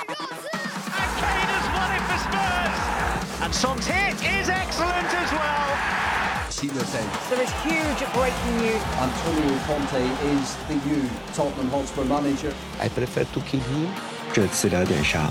And Kane has won it for Spurs. And Son's hit is excellent as well. There is huge breaking news. Antonio Conte is the new Tottenham Hotspur manager. I prefer to kill him。这次聊点啥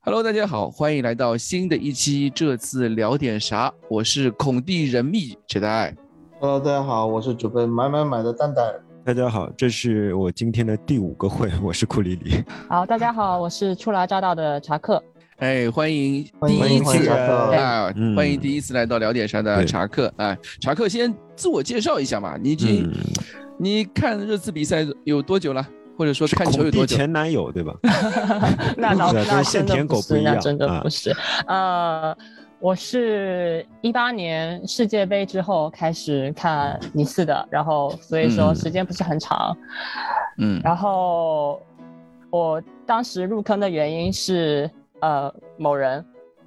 ？Hello，大家好，欢迎来到新的一期。这次聊点啥？我是孔蒂人密扯淡爱。Hello，大家好，我是准备买买买的蛋蛋。大家好，这是我今天的第五个会，我是库里里。好，大家好，我是初来乍到的查克。哎，欢迎欢迎第一次欢迎啊，嗯欢迎第一次来到聊点啥的查克啊。查克先自我介绍一下嘛，你已经、嗯，你看热刺比赛有多久了？或者说是看球有多久？前男友对吧？那倒是啊那舔狗不一样是那真的啊不是。呃，我是一八年世界杯之后开始看尼斯的，然后所以说嗯时间不是很长。嗯然后我当时入坑的原因是呃某人，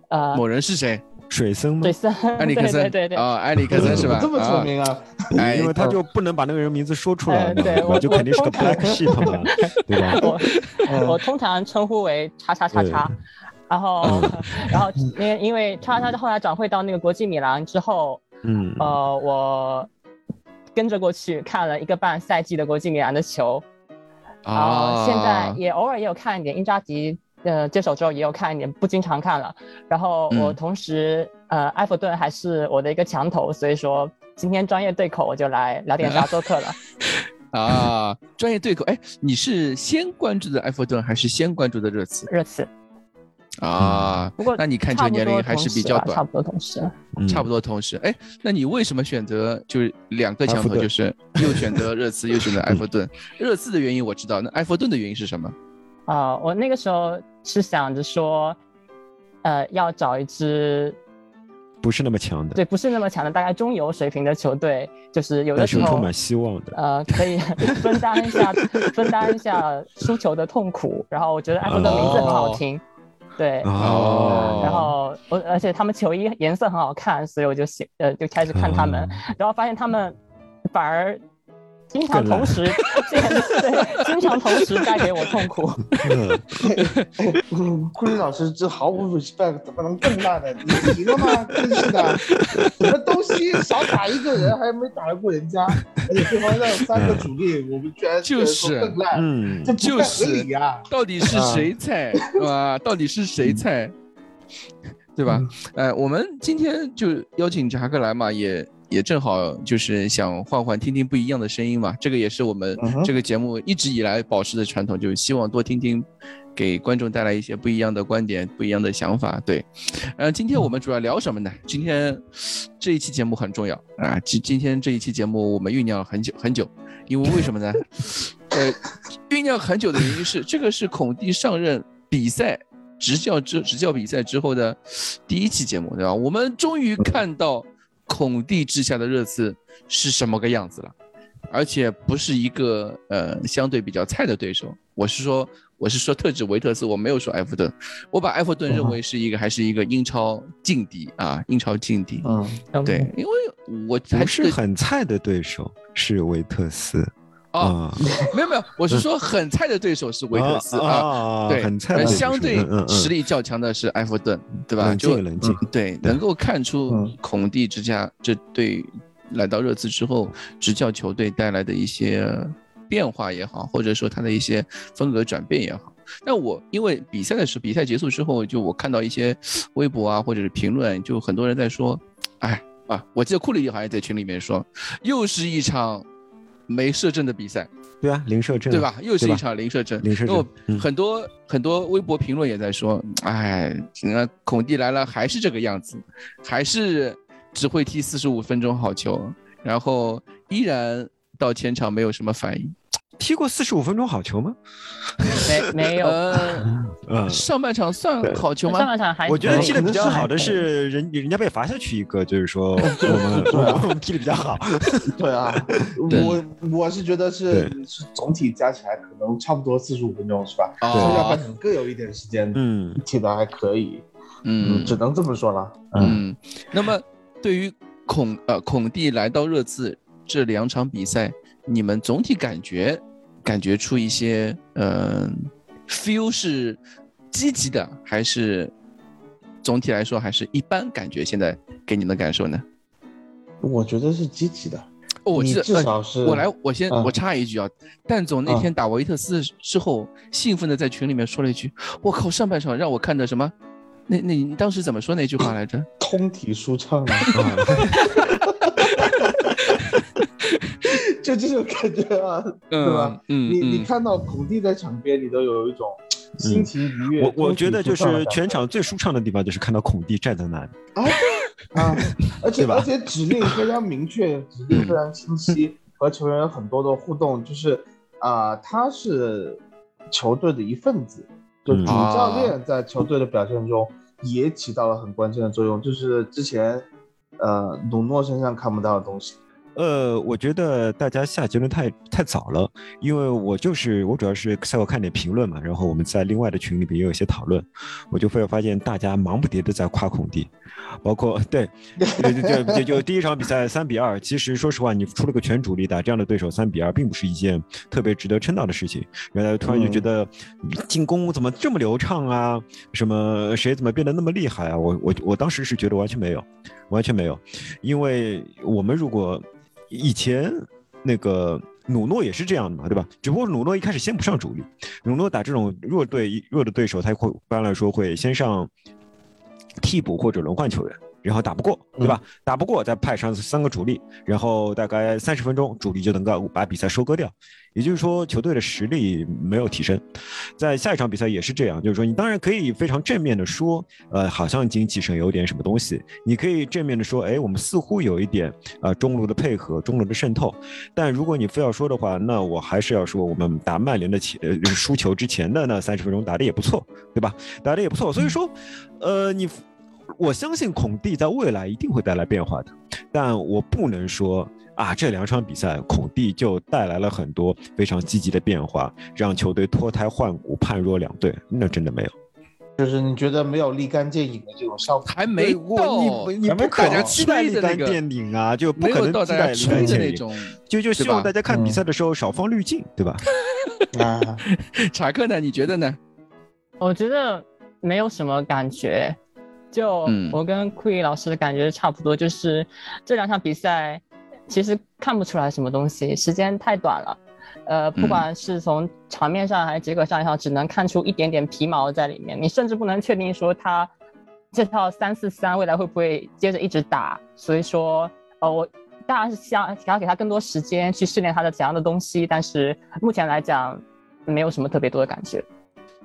呃某人是谁？水森吗水？森，埃里克森。对对对埃里克森是吧？这么聪啊明啊！哎 因为他就不能把那个人名字说出来我就肯定是个 black sheep 嘛，对吧？我嗯我通常称呼为叉叉叉叉，然后然后因为因为叉叉后来转会到那个国际米兰之后，嗯，呃，我跟着过去看了一个半赛季的国际米兰的球，然后啊，现在也偶尔也有看一点因扎吉。呃，接手之后也有看一点，不经常看了。然后我嗯同时，呃，埃弗顿还是我的一个墙头，所以说今天专业对口我就来聊点啥做客了。啊，专业对口。哎，你是先关注的埃弗顿还是先关注的热刺热刺，啊？不过那你看这个年龄还是比较短差不多同时。嗯差不多同时，哎，那你为什么选择就是两个强头，埃弗顿就是又选择热刺，又选择埃弗顿？热刺的原因我知道，那埃弗顿的原因是什么？啊、我那个时候是想着说，呃，要找一支不是那么强的，对不是那么强的，大概中游水平的球队，就是有的时候充满希望的。呃可以分担一下分担一下输球的痛苦。然后我觉得埃弗顿名字很好听，对。哦然后我而且他们球衣颜色很好看，所以我就喜呃就开始看他们，然后发现他们反而经常同时对经常同时带给我痛苦。嗯库里老师这毫无 respect，怎么能更烂呢？你赢了吗？真是的，什么东西少打一个人还没打得过人家，而且对方让三个主力，我们居然就是更烂，嗯这，就是合理啊！到底是谁菜，是吧？到底是谁菜，对吧？呃，我们今天就邀请查克来嘛，也也正好就是想换换听听不一样的声音嘛。这个也是我们这个节目一直以来保持的传统，就是希望多听听，给观众带来一些不一样的观点、不一样的想法。对，呃，今天我们主要聊什么呢？今天这一期节目很重要啊！今今天这一期节目我们酝酿了很久很久，因为为什么呢？呃，酝酿很久的原因是，这个是孔蒂上任比赛执教之执教比赛之后的第一期节目，对吧？我们终于看到孔蒂之下的热刺是什么个样子了，而且不是一个呃相对比较菜的对手。我是说，我是说特指维特斯，我没有说埃弗顿。我把埃弗顿认为是一个还是一个英超劲敌啊，英超劲敌。嗯，对，因为我还不是很菜的对手是维特斯啊，啊，没有没有，我是说很菜的对手是维特斯啊。啊，对，很菜相对实力较强的是埃弗顿，对吧？冷就静冷静，对，能够看出嗯孔蒂之家这对来到热刺之后执教球队带来的一些变化也好，或者说他的一些风格转变也好。但我因为比赛的时候，比赛结束之后，就我看到一些微博啊，或者是评论，就很多人在说，哎啊，我记得库里好像在群里面说，又是一场没射正的比赛。对啊，零射正，对吧？又是一场零射正，零射正然后嗯很多、很多微博评论也在说，哎，那孔蒂来了还是这个样子，还是只会踢四十五分钟好球，然后依然到前场没有什么反应。踢过四十五分钟好球吗？没没有，呃，嗯，上半场算好球吗上吗？半场还我觉得踢的比较好的是人人家被罚下去一个，就是说我们我们踢的比较好。对啊，我 我是觉得是是总体加起来可能差不多四十五分钟是吧？下半场各有一点时间，嗯，踢的还可以，嗯只能这么说了。嗯，嗯，那么对于孔呃孔蒂来到热刺这两场比赛，你们总体感觉感觉出一些嗯、呃 feel 是积极的，还是总体来说还是一般？感觉现在给你的感受呢？我觉得是积极的。哦，我记得至少是我来，我先嗯我插一句啊，蛋总那天打维特斯之后，兴奋的在群里面说了一句：“我靠，上半场让我看的什么？”那那你当时怎么说那句话来着？通体舒畅啊，就这种感觉啊，对吧？嗯你你嗯，看到孔蒂在场边，你都有一种心情愉悦。我我觉得就是全场最舒畅的地方就是看到孔蒂站在那里。啊，而且而且指令非常明确，指令非常清晰，和球员有很多的互动，就是啊、他是球队的一份子，就嗯主教练在球队的表现中也起到了很关键的作用，就是之前呃鲁诺身上看不到的东西。呃，我觉得大家下结论太太早了，因为我就是我主要是赛后看点评论嘛，然后我们在另外的群里边也有一些讨论，我就会发现大家忙不迭的在夸孔蒂，包括对，对对 对，就就第一场比赛三比二，其实说实话，你出了个全主力打这样的对手三比二，并不是一件特别值得称道的事情。原来突然就觉得进攻怎么这么流畅啊？什么谁怎么变得那么厉害啊？我我我当时是觉得完全没有，完全没有，因为我们如果以前那个努诺也是这样的嘛，对吧？只不过努诺一开始先不上主力，努诺打这种弱队弱的对手，他会一般来说会先上替补或者轮换球员。然后打不过，对吧？打不过再派上三个主力，然后大概三十分钟，主力就能够把比赛收割掉。也就是说，球队的实力没有提升。在下一场比赛也是这样，就是说你当然可以非常正面的说，呃，好像精气神有点什么东西，你可以正面的说，哎，我们似乎有一点呃中路的配合，中路的渗透。但如果你非要说的话，那我还是要说，我们打曼联的前呃输球之前的那三十分钟打的也不错，对吧？打的也不错，所以说，呃，你。我相信孔蒂在未来一定会带来变化的，但我不能说啊，这两场比赛孔蒂就带来了很多非常积极的变化，让球队脱胎换骨、判若两队，那真的没有。就是你觉得没有立竿见影的这种效果，还没我到，你你不可能期待立竿见影啊，就不可能期待立竿见影，就就希望大家看比赛的时候少放滤镜，对吧？啊，查克呢？你觉得呢？我觉得没有什么感觉，就嗯我跟库伊老师的感觉差不多，就是这两场比赛其实看不出来什么东西，时间太短了。呃，嗯不管是从场面上还是结果上也好，只能看出一点点皮毛在里面。你甚至不能确定说他这套三四三未来会不会接着一直打。所以说，呃，我当然是想想要给他更多时间去训练他的怎样的东西，但是目前来讲没有什么特别多的感觉。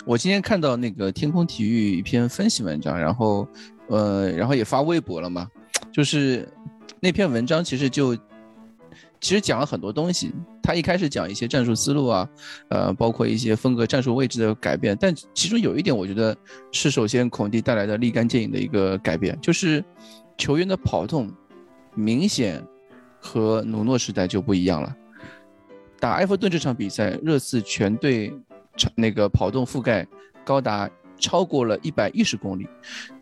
我今天看到那个天空体育一篇分析文章，然后呃，然后也发微博了嘛，就是那篇文章其实就其实讲了很多东西。他一开始讲一些战术思路啊，呃，包括一些风格、战术位置的改变，但其中有一点，我觉得是首先孔蒂带来的立竿见影的一个改变，就是球员的跑动明显和努诺时代就不一样了。打埃弗顿这场比赛，热刺全队那个跑动覆盖高达超过了一百一十公里，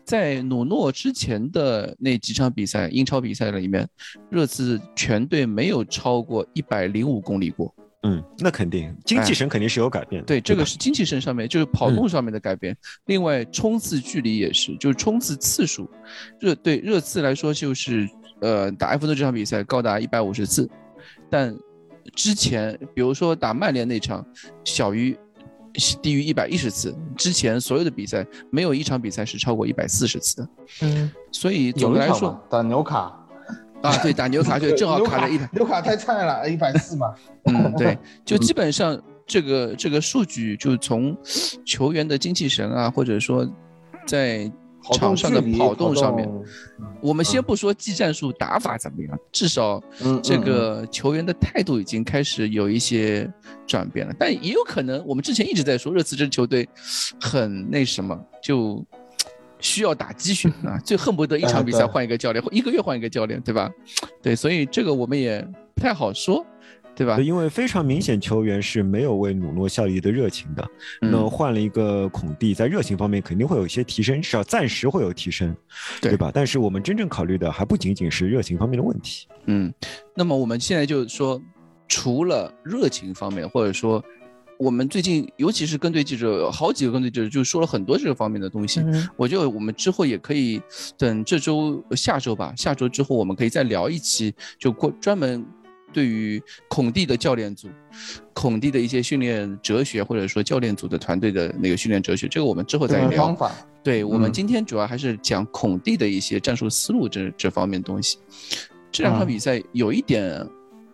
在努诺之前的那几场比赛，英超比赛里面，热刺全队没有超过一百零五公里过。嗯，那肯定，精气神肯定是有改变的。对，这个是精气神上面，就是跑动上面的改变。另外，冲刺距离也是，就是冲刺次数，热对热刺来说就是，呃，打埃弗顿这场比赛高达一百五十次，但之前比如说打曼联那场，小于低于一百一十次。之前所有的比赛没有一场比赛是超过一百四十次的。嗯，所以总的来说打纽卡，啊，对，打纽卡就 正好卡在一百。纽卡太菜了，一百四嘛。嗯，对，就基本上这个这个数据，就从球员的精气神啊，或者说在跑动场上的跑动上面，我们先不说技战术打法怎么样，至少嗯这嗯个球员的态度已经开始有一些转变了。但也有可能，我们之前一直在说热刺这支球队很那什么，就需要打鸡血啊，就恨不得一场比赛换一个教练，或一个月换一个教练，对吧？对，所以这个我们也不太好说，对吧，？因为非常明显，球员是没有为努诺效力的热情的。那嗯换了一个孔蒂，在热情方面肯定会有一些提升，至少暂时会有提升，对对吧？但是我们真正考虑的还不仅仅是热情方面的问题。嗯，那么我们现在就是说，除了热情方面，或者说我们最近尤其是跟队记者，好几个跟队记者就说了很多这个方面的东西。嗯我觉得我们之后也可以等这周、下周吧，下周之后我们可以再聊一期，就过专门对于孔蒂的教练组、孔蒂的一些训练哲学，或者说教练组的团队的那个训练哲学，这个我们之后再聊。方法，对我们嗯今天主要还是讲孔蒂的一些战术思路这这方面东西。这两场嗯比赛有一点，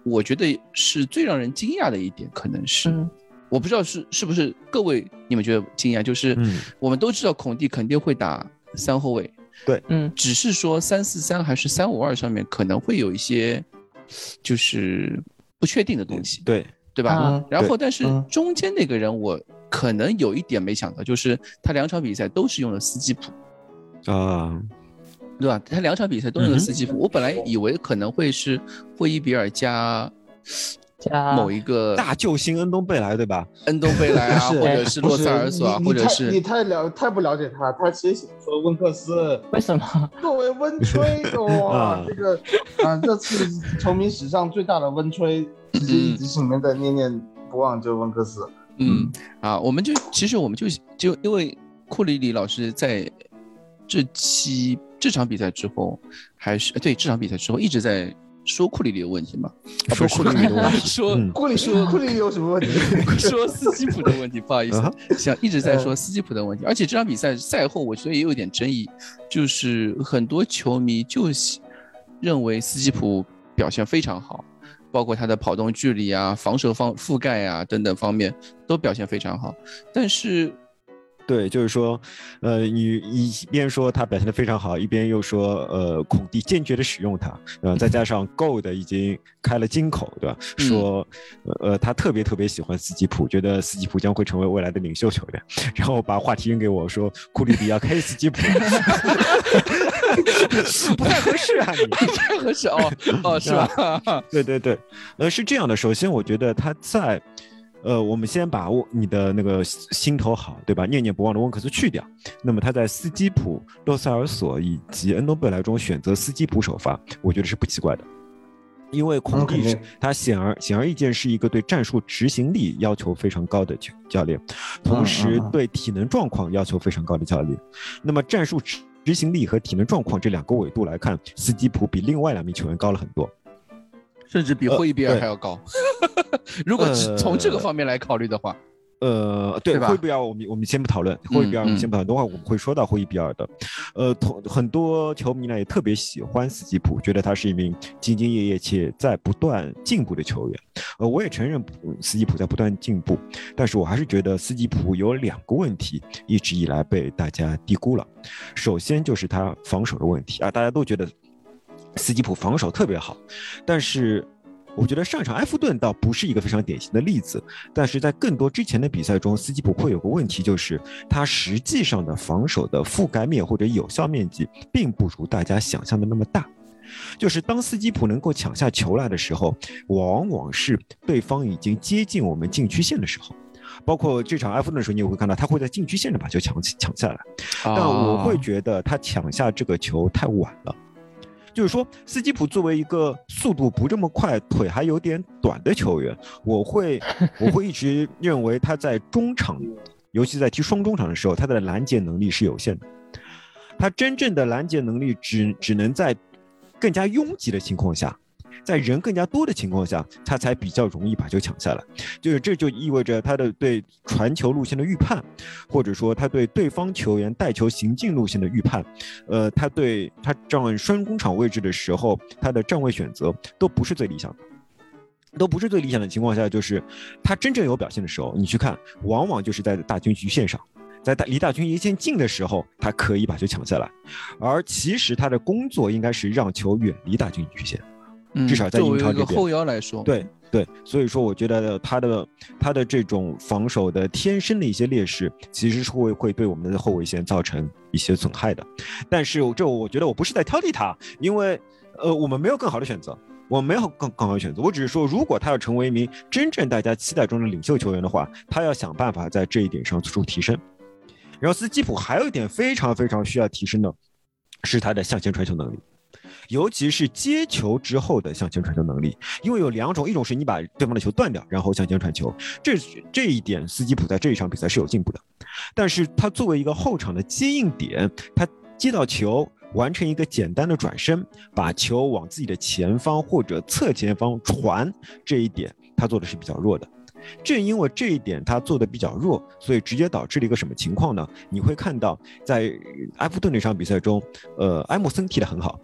我觉得是最让人惊讶的一点，可能是。嗯我不知道是是不是各位你们觉得惊讶，就是嗯我们都知道孔蒂肯定会打三后卫，对嗯只是说三四三还是三五二上面可能会有一些就是不确定的东西，对，对吧？啊。然后但是嗯。中间那个人我可能有一点没想到，就是他两场比赛都是用了斯基普，啊，对吧？他两场比赛都用了嗯哼。斯基普，我本来以为可能会是霍伊比尔加加某一个大救星恩东贝莱对吧？恩东贝莱啊，或者是洛塞尔索啊，或者是你太了太不了解他，他其实说温克斯为什么？作为温吹，哇 啊，这个啊，这次球迷史上最大的温吹，其实一直心里面在念念不忘，就是温克斯。嗯啊，我们就其实我们就就因为库里里老师在这期这场比赛之后，还是对这场比赛之后一直在说库里里的问题吗，啊说库里里的问题。说嗯。库里说库里有什么问题？说斯基普的问题，不好意思啊，想一直在说斯基普的问题，而且这场比赛赛后我觉得也有点争议，就是很多球迷就喜认为斯基普表现非常好，包括他的跑动距离啊、防守方覆盖啊等等方面都表现非常好，但是对，就是说，呃，你一边说他表现的非常好，一边又说，呃，孔蒂坚决的使用他，呃，再加上 Gold 已经开了金口，对吧？嗯说，呃，他特别特别喜欢斯基普，觉得斯基普将会成为未来的领袖球员，然后把话题扔给我说，库里比要开斯基普，不太合适啊，你。太合适哦哦 是吧？对对对，呃，是这样的。首先，我觉得他在，呃，我们先把我你的那个心头好，对吧？念念不忘的温克斯去掉。那么他在斯基普、洛塞尔索以及恩东贝莱中选择斯基普首发，我觉得是不奇怪的。因为孔蒂他显而显而易见是一个对战术执行力要求非常高的教教练，同时对体能状况要求非常高的教练。那么战术执执行力和体能状况这两个维度来看，斯基普比另外两名球员高了很多。甚至比霍伊比尔还要高。如果只从这个呃方面来考虑的话，呃，对，对吧霍伊比尔，我们我们先不讨论霍伊比尔，我们嗯先不讨论，等会儿我们会说到霍伊比尔的。呃，同很多球迷呢也特别喜欢斯基普，觉得他是一名兢兢业业且在不断进步的球员。呃，我也承认嗯斯基普在不断进步，但是我还是觉得斯基普有两个问题一直以来被大家低估了。首先就是他防守的问题啊，大家都觉得斯基普防守特别好，但是。我觉得上一场埃弗顿倒不是一个非常典型的例子，但是在更多之前的比赛中，斯基普会有个问题，就是他实际上的防守的覆盖面或者有效面积，并不如大家想象的那么大。就是当斯基普能够抢下球来的时候，往往是对方已经接近我们禁区线的时候。包括这场埃弗顿的时候，你也会看到他会在禁区线上把球抢起抢下来，但我会啊觉得他抢下这个球太晚了。就是说，斯基普作为一个速度不这么快、腿还有点短的球员，我会 我会一直认为他在中场，尤其在踢双中场的时候，他的拦截能力是有限的。他真正的拦截能力只只能在更加拥挤的情况下，在人更加多的情况下，他才比较容易把球抢下来。就是这就意味着他的对传球路线的预判，或者说他对对方球员带球行进路线的预判，呃，他对他站双工场位置的时候，他的站位选择都不是最理想的。都不是最理想的情况下，就是他真正有表现的时候，你去看，往往就是在大军局线上，在大离大军一线近的时候，他可以把球抢下来，而其实他的工作应该是让球远离大军局线。嗯至少在作英超这边后腰来说，对对，所以说我觉得他的他的这种防守的天生的一些劣势，其实是会会对我们的后卫线造成一些损害的。但是这我觉得我不是在挑剔他，因为呃我们没有更好的选择。我没有更更好的选择，我只是说，如果他要成为一名真正大家期待中的领袖球员的话，他要想办法在这一点上做出提升。然后斯基普还有一点非常非常需要提升的，是他的向前传球能力。尤其是接球之后的向前传球能力。因为有两种，一种是你把对方的球断掉，然后向前传球，这这一点斯基普在这一场比赛是有进步的。但是他作为一个后场的接应点，他接到球。完成一个简单的转身，把球往自己的前方或者侧前方传，这一点他做的是比较弱的。正因为这一点他做的比较弱，所以直接导致了一个什么情况呢？你会看到在埃弗顿那场比赛中，呃，埃默森踢得很好，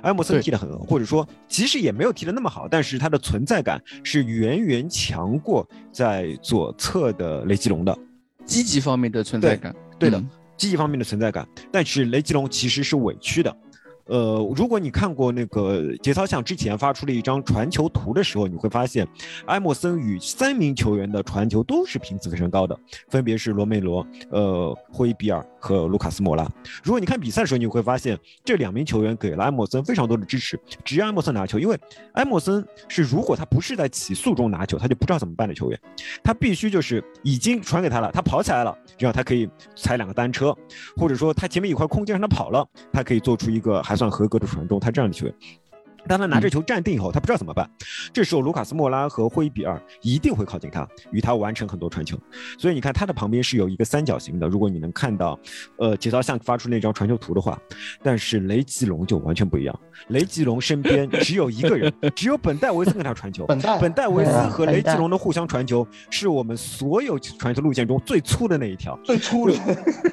埃默森踢得很好，或者说其实也没有踢得那么好，但是他的存在感是远远强过在左侧的雷吉隆的，积极方面的存在感，对的。积极方面的存在感，但是雷吉隆其实是委屈的。呃，如果你看过那个节操像之前发出了一张传球图的时候，你会发现埃默森与三名球员的传球都是频次非常高的，分别是罗梅罗、呃霍伊比尔和卢卡斯莫拉。如果你看比赛的时候，你会发现这两名球员给了埃默森非常多的支持，只要埃默森拿球，因为埃默森是如果他不是在起速中拿球，他就不知道怎么办的球员，他必须就是已经传给他了，他跑起来了，这样他可以踩两个单车，或者说他前面有块空间让他跑了，他可以做出一个。还算合格的传中，他这样的球员。当他拿着球站定以后，他不知道怎么办。这时候，卢卡斯莫拉和霍伊比尔一定会靠近他，与他完成很多传球。所以你看，他的旁边是有一个三角形的。如果你能看到，呃，节操像发出那张传球图的话，但是雷吉隆就完全不一样。雷吉隆身边只有一个人，只有本戴维斯跟他传球。本戴本戴维斯和雷吉隆的互相传球，是我们所有传球路线中最粗的那一条。最粗的，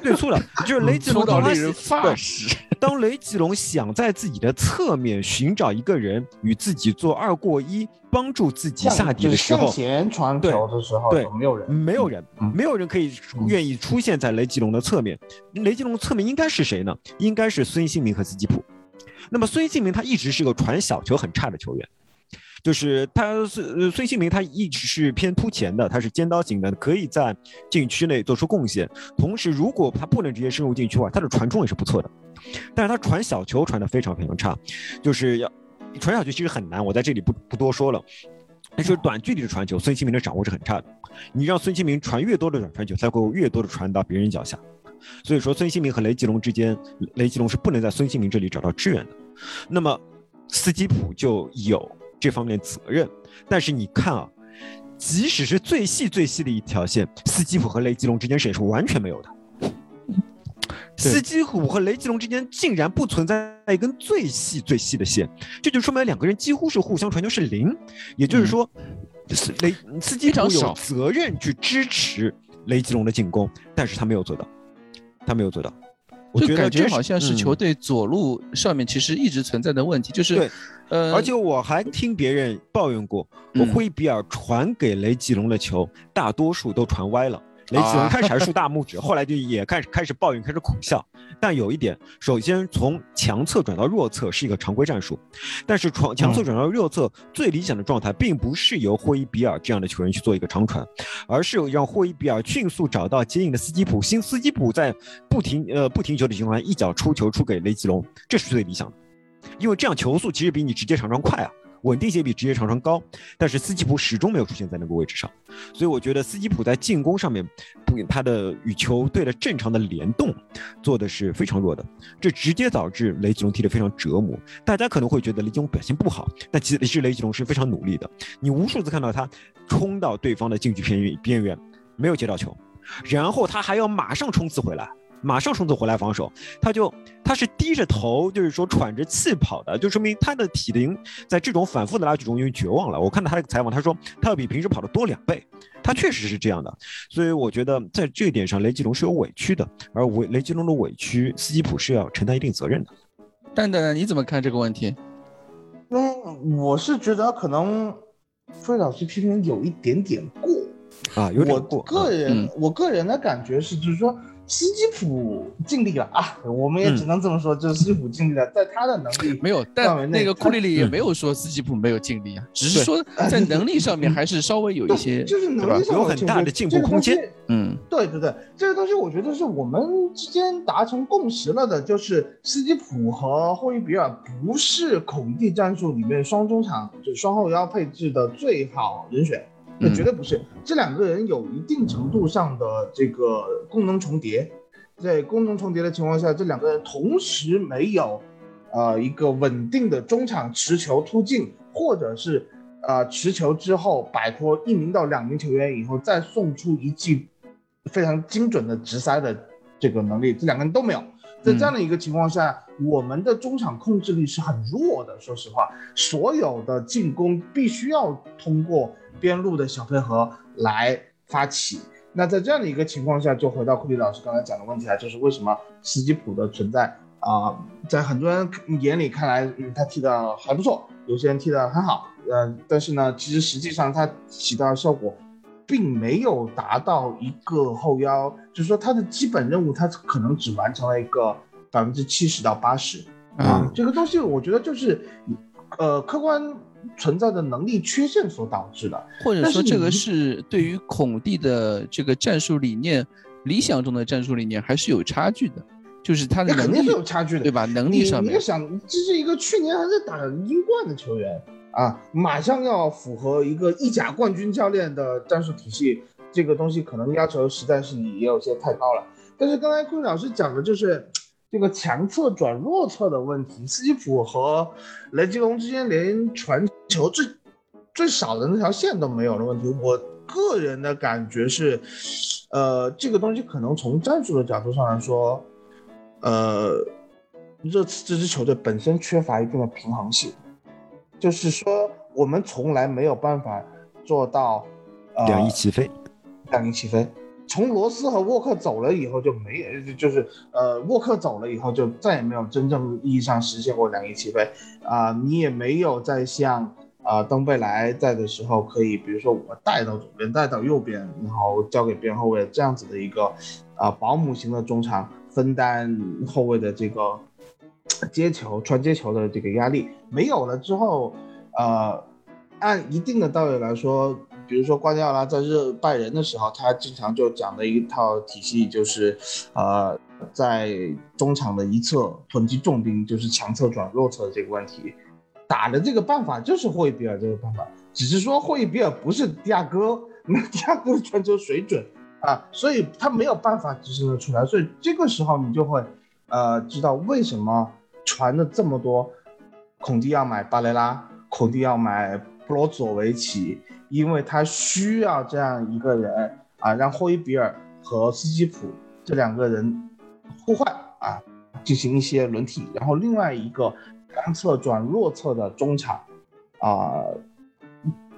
最粗的，就是雷吉隆到令人发指。当雷吉隆想在自己的侧面寻找一个人与自己做二过一，帮助自己下底的时候，向前传球的时候，对，没有人，没有人，没有人可以愿意出现在雷吉隆的侧面。雷吉隆的侧面应该是谁呢？应该是孙兴民和斯基普。那么孙兴民他一直是个传小球很差的球员。就是他孙孙兴民，他一直是偏突前的，他是尖刀型的，可以在禁区内做出贡献。同时，如果他不能直接深入禁区的话，他的传中也是不错的。但是他传小球传的非常非常差，就是要传小球其实很难，我在这里不不多说了。但是短距离的传球，孙兴民的掌握是很差的。你让孙兴民传越多的短传球，才会越多的传到别人脚下。所以说，孙兴民和雷吉隆之间，雷吉隆是不能在孙兴民这里找到支援的。那么斯基普就有。这方面责任，但是你看啊，即使是最细最细的一条线，斯基普和雷吉隆之间是也是完全没有的。斯基普和雷吉隆之间竟然不存在一根最细最细的线，这就说明两个人几乎是互相传球是零。也就是说，雷斯基普有责任去支持雷吉隆的进攻，但是他没有做到，他没有做到。我就感觉好像是球队左路上面其实一直存在的问题，就是，呃，而且我还听别人抱怨过，我灰比尔传给雷吉隆的球，大多数都传歪了。雷吉隆开始还竖大拇指，后来就也开始开始抱怨，开始苦笑。但有一点，首先从强侧转到弱侧是一个常规战术，但是传强侧转到弱侧最理想的状态，并不是由霍伊比尔这样的球员去做一个长传，而是让霍伊比尔迅速找到接应的斯基普，新斯基普在不停呃不停球的情况下一脚出球出给雷吉隆，这是最理想的，因为这样球速其实比你直接长传快啊。稳定性比职业长传高，但是斯基普始终没有出现在那个位置上，所以我觉得斯基普在进攻上面，不，他的与球队的正常的联动做的是非常弱的，这直接导致雷吉隆踢得非常折磨。大家可能会觉得雷吉隆表现不好，但其实雷吉隆是非常努力的。你无数次看到他冲到对方的禁区边缘边缘，没有接到球，然后他还要马上冲刺回来。马上冲刺回来防守，他就他是低着头，就是说喘着气跑的，就说明他的体能在这种反复的拉锯中因为绝望了。我看到他的采访，他说他要比平时跑的多两倍，他确实是这样的。所以我觉得在这一点上，雷吉隆是有委屈的，而委雷吉隆的委屈，斯基普是要承担一定责任的。蛋蛋，你怎么看这个问题？嗯，我是觉得可能费老师批评有一点点过啊，有点过。我个人我个人的感觉是，就是说。斯基普尽力了啊，我们也只能这么说，就是斯基普尽力了，在他的能力没有，但那个库里里也没有说斯基普没有尽力啊，只是说在能力上面还是稍微有一些，就是能力上有很大的进步空间。嗯，对对对，这个东西我觉得是我们之间达成共识了的，就是斯基普和霍伊比尔不是孔蒂战术里面双中场就双后腰配置的最好人选。那绝对不是，这两个人有一定程度上的这个功能重叠，在功能重叠的情况下，这两个人同时没有呃一个稳定的中场持球突进，或者是呃持球之后摆脱一名到两名球员以后再送出一记非常精准的直塞的这个能力，这两个人都没有。在这样的一个情况下，我们的中场控制力是很弱的。说实话，所有的进攻必须要通过边路的小配合来发起。那在这样的一个情况下，就回到库里老师刚才讲的问题啊，就是为什么斯基普的存在啊，在很多人眼里看来，嗯，他踢的还不错，有些人踢的很好，呃，但是呢，其实实际上他起到的效果。并没有达到一个后腰，就是说他的基本任务，他可能只完成了一个百分之七十到八十啊。这个东西我觉得就是，呃，客观存在的能力缺陷所导致的，或者说这个是对于孔蒂的这个战术理念，理想中的战术理念还是有差距的，就是他的肯定是有差距的，对吧？能力上面，你想，这是一个去年还在打英冠的球员。啊，马上要符合一个意甲冠军教练的战术体系，这个东西可能要求实在是也有些太高了。但是刚才坤老师讲的就是这个强侧转弱侧的问题，斯基普和雷吉隆之间连传球最最少的那条线都没有的问题。我个人的感觉是，呃，这个东西可能从战术的角度上来说，呃，热刺这支球队本身缺乏一定的平衡性。就是说，我们从来没有办法做到两翼齐飞。两翼齐飞，从罗斯和沃克走了以后就没有，就是呃，沃克走了以后就再也没有真正意义上实现过两翼齐飞啊。你也没有再像啊登贝莱在的时候，可以比如说我带到左边，带到右边，然后交给边后卫这样子的一个啊保姆型的中场分担后卫的这个。接球传接球的这个压力没有了之后，呃，按一定的道理来说，比如说瓜迪奥拉在热拜仁的时候，他经常就讲的一套体系就是，呃，在中场的一侧囤积重兵，就是强侧转弱侧这个问题，打的这个办法就是霍伊比尔这个办法，只是说霍伊比尔不是迪亚哥，那迪亚哥的传球水准啊，所以他没有办法执行的出来，所以这个时候你就会，呃，知道为什么。传了这么多，孔蒂要买巴雷拉，孔蒂要买布罗佐维奇，因为他需要这样一个人啊，让霍伊比尔和斯基普这两个人互换啊，进行一些轮替，然后另外一个刚侧转弱侧的中场啊，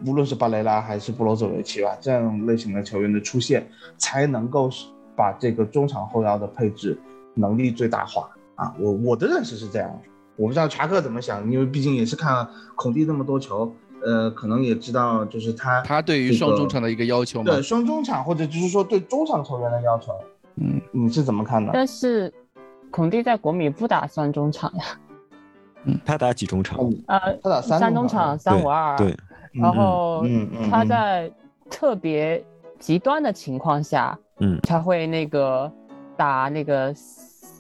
无论是巴雷拉还是布罗佐维奇吧，这样类型的球员的出现，才能够把这个中场后腰的配置能力最大化。啊，我我的认识是这样，我不知道查克怎么想，因为毕竟也是看孔蒂那么多球，呃，可能也知道就是他他对于双中场的一个要求嘛，对双中场或者就是说对中场球员的要求，嗯，你是怎么看的？但是孔蒂在国米不打算中场呀，嗯，他打几中场？呃，他打三中场，三五二，对，然后他在特别极端的情况下，嗯，他会那个打那个。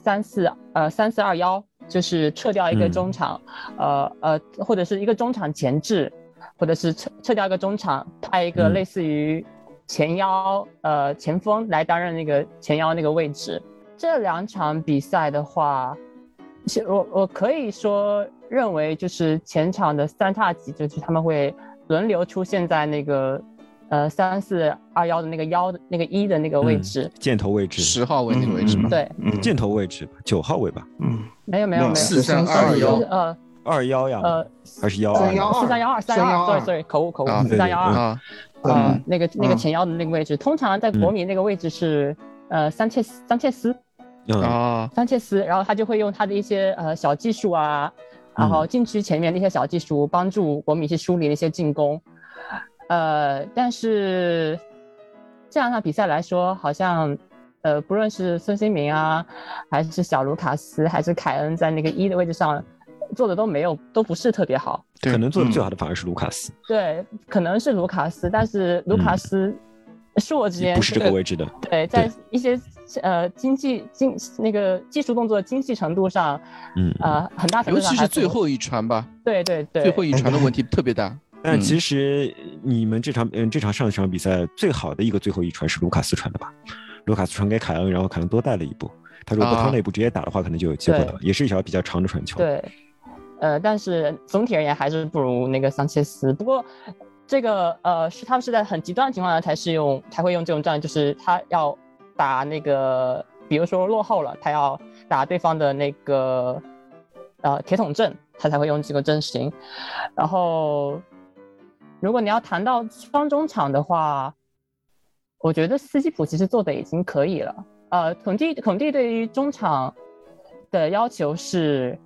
三四呃三四二幺就是撤掉一个中场，呃呃或者是一个中场前置，或者是撤撤掉一个中场，派一个类似于前腰呃前锋来担任那个前腰那个位置。这两场比赛的话，我我可以说认为就是前场的三叉戟，就是他们会轮流出现在那个。呃，三四二幺的那个幺的那个一的那个位置，箭头位置，十号位那个位置吗？对，箭头位置，九号位吧？嗯，没有没有没有，四三二幺，呃，二幺呀，呃，还是幺二？四三幺二，三幺二，sorry sorry，口误口误，四三幺二，啊，那个那个前腰的那个位置，通常在国米那个位置是呃桑切斯桑切斯，啊，桑切斯，然后他就会用他的一些呃小技术啊，然后禁区前面的一些小技术帮助国米去梳理那些进攻。呃，但是这两场比赛来说，好像，呃，不论是孙兴民啊，还是小卢卡斯，还是凯恩，在那个一的位置上做的都没有，都不是特别好。可能做的最好的反而是卢卡斯。对，可能是卢卡斯，但是卢卡斯是我之前不是这个位置的。对，在一些呃经济经那个技术动作的精细程度上，嗯呃，很大程度上，尤其是最后一传吧。对对对，最后一传的问题特别大。但其实你们这场嗯这场上一场比赛最好的一个最后一传是卢卡斯传的吧？卢卡斯传给凯恩，然后凯恩多带了一步，他如果不啊掏内部直接打的话，可能就有机会了，也是一条比较长的传球。对，呃，但是总体而言还是不如那个桑切斯。不过这个呃是他们是在很极端的情况下才是用才会用这种战术，就是他要打那个，比如说落后了，他要打对方的那个呃铁桶阵，他才会用这个阵型。然后如果你要谈到双中场的话，我觉得斯基普其实做的已经可以了。呃，孔蒂孔蒂对于中场的要求是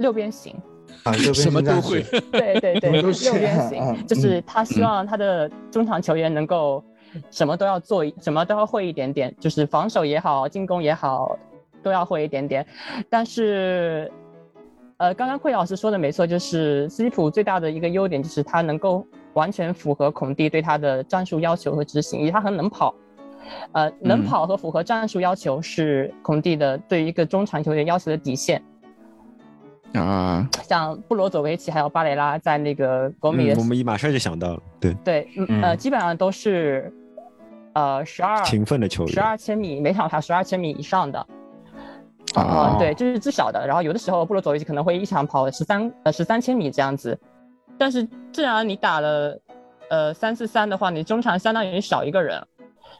六边形，啊，六边什么现在都会。对对 对，六都是边嗯。形，就是他希望他的中场球员能够什么都要做一，什么都要会一点点，就是防守也好，进攻也好，都要会一点点。但是，呃，刚刚慧老师说的没错，就是斯基普最大的一个优点就是他能够完全符合孔蒂对他的战术要求和执行，以及他很能跑。呃，能嗯。跑和符合战术要求是孔蒂的对于一个中场球员要求的底线。啊，像布罗佐维奇还有巴雷拉在那个国米嗯，我们一马上就想到了，对，对，嗯呃，基本上都是呃十二勤奋的球员十二千米每场跑十二千米以上的。哦啊、对，这是至少的。然后有的时候布罗佐维奇可能会一场跑十三呃十三千米这样子，但是既然你打了呃三四三的话，你中场相当于少一个人，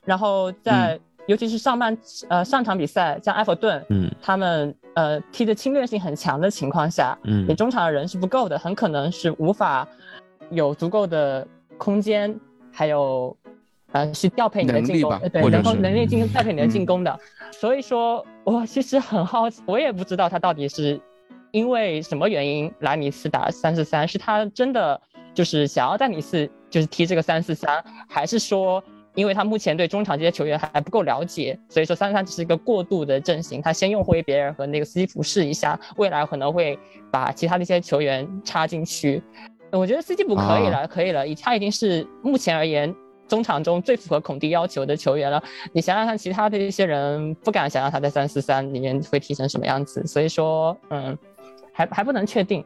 然后在、尤其是上半呃上场比赛，像埃弗顿，嗯他们呃踢的侵略性很强的情况下，嗯你中场的人是不够的，很可能是无法有足够的空间，还有呃去调配你的进攻对，能够能力进调配你的进嗯攻的。所以说，我其实很好奇，我也不知道他到底是因为什么原因来尼斯打三四三，是他真的就是想要在尼斯就是踢这个三四三，还是说？因为他目前对中场这些球员还不够了解，所以说三三只是一个过渡的阵型，他先用霍伊别人和那个斯基普试一下，未来可能会把其他的一些球员插进去。我觉得斯基普可以了，可以了，以他已经是目前而言中场中最符合孔蒂要求的球员了。你想想看，其他的一些人不敢想象他在三四三里面会踢成什么样子，所以说，嗯，还还不能确定。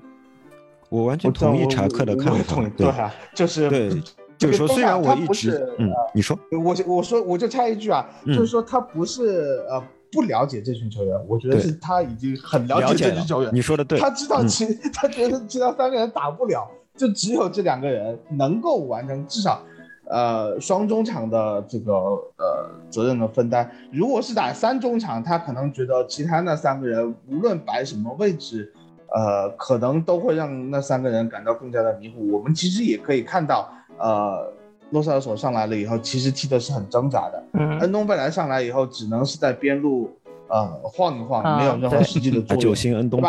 我完全同意查克的看法，对啊，就是对，就是说，虽然我一直，嗯，你说，我我说我就插一句啊，嗯就是说他不是呃不了解这群球员，我觉得是他已经很了了解这群球员，你说的对，他知道嗯其、他觉得其他三个人打不了，就只有这两个人能够完成至少。呃，双中场的这个呃责任的分担，如果是打三中场，他可能觉得其他那三个人无论摆什么位置，呃，可能都会让那三个人感到更加的迷糊。我们其实也可以看到，呃，洛塞尔索上来了以后，其实踢的是很挣扎的。嗯，恩东贝莱上来以后，只能是在边路呃晃一晃，啊没有任何实际的作用。啊救星恩东贝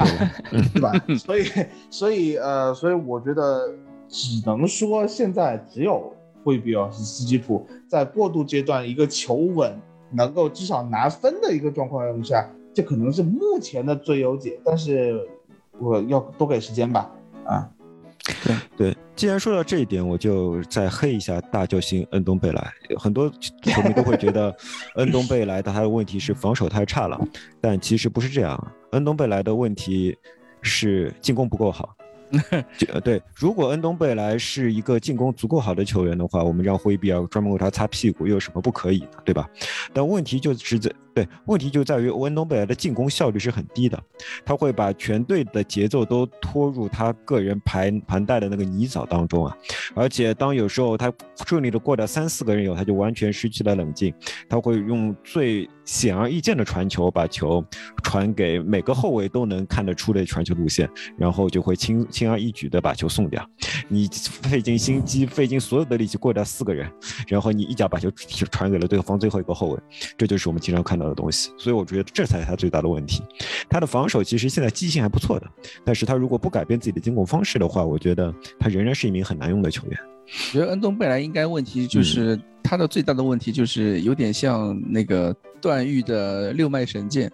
对莱，对吧？所以，所以，呃，所以我觉得只能说现在只有惠比尔和斯基普在过渡阶段一个求稳，能够至少拿分的一个状况下，这可能是目前的最优解。但是我要多给时间吧，啊，对对，既然说到这一点，我就再黑一下大救星恩东贝莱。很多球迷都会觉得 恩东贝莱的他的问题是防守太差了，但其实不是这样。恩东贝莱的问题是进攻不够好。就对，如果恩东贝莱是一个进攻足够好的球员的话，我们让霍伊比尔专门为他擦屁股，又有什么不可以的，对吧？但问题就是在对，问题就在于恩东贝莱的进攻效率是很低的，他会把全队的节奏都拖入他个人盘盘带的那个泥沼当中啊！而且当有时候他顺利的过掉三四个人以后，他就完全失去了冷静，他会用最显而易见的传球把球传给每个后卫都能看得出的传球路线，然后就会轻轻而易举的把球送掉。你费尽心机、费尽所有的力气过掉四个人，然后你一脚把球传给了对方最后一个后卫，这就是我们经常看到的东西。所以我觉得这才是他最大的问题。他的防守其实现在机性还不错的，但是他如果不改变自己的进攻方式的话，我觉得他仍然是一名很难用的球员。我觉得恩东贝莱应该问题就是、他的最大的问题就是有点像那个段誉的六脉神剑，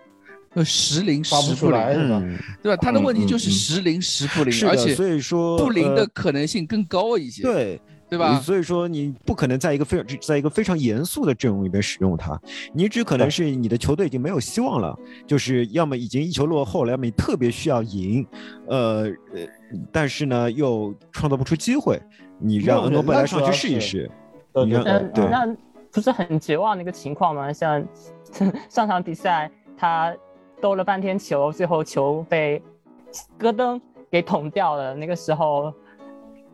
就时灵发不时不灵，出来是吧？嗯，对吧？他的问题嗯就是嗯时灵时不灵，的，而且所以说不灵的呃可能性更高一些，对。对吧？所以说你不可能在一个非常在一个非常严肃的阵容里面使用它，你只可能是你的球队已经没有希望了，就是要么已经一球落后了，要么你特别需要赢，呃呃，但是呢又创造不出机会，你让恩诺贝莱上去试一试，你让对对对嗯，对那不是很绝望的一个情况吗？像 上场比赛，他兜了半天球，最后球被戈登给捅掉了。那个时候，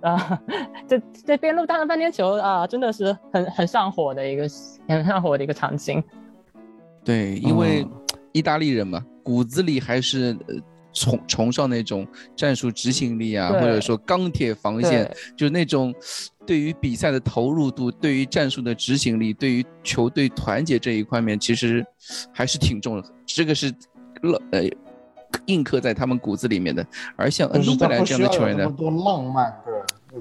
啊，这这边路打了半天球啊，真的是很很上火的一个很上火的一个场景。对，因为意大利人嘛，骨子里还是崇崇尚那种战术执行力啊，或者说钢铁防线，就是那种对于比赛的投入度，对于战术的执行力，对于球队团结这一块面，其实还是挺重的。这个是了呃。印刻在他们骨子里面的，而像恩东贝莱这样的球员呢，多浪漫，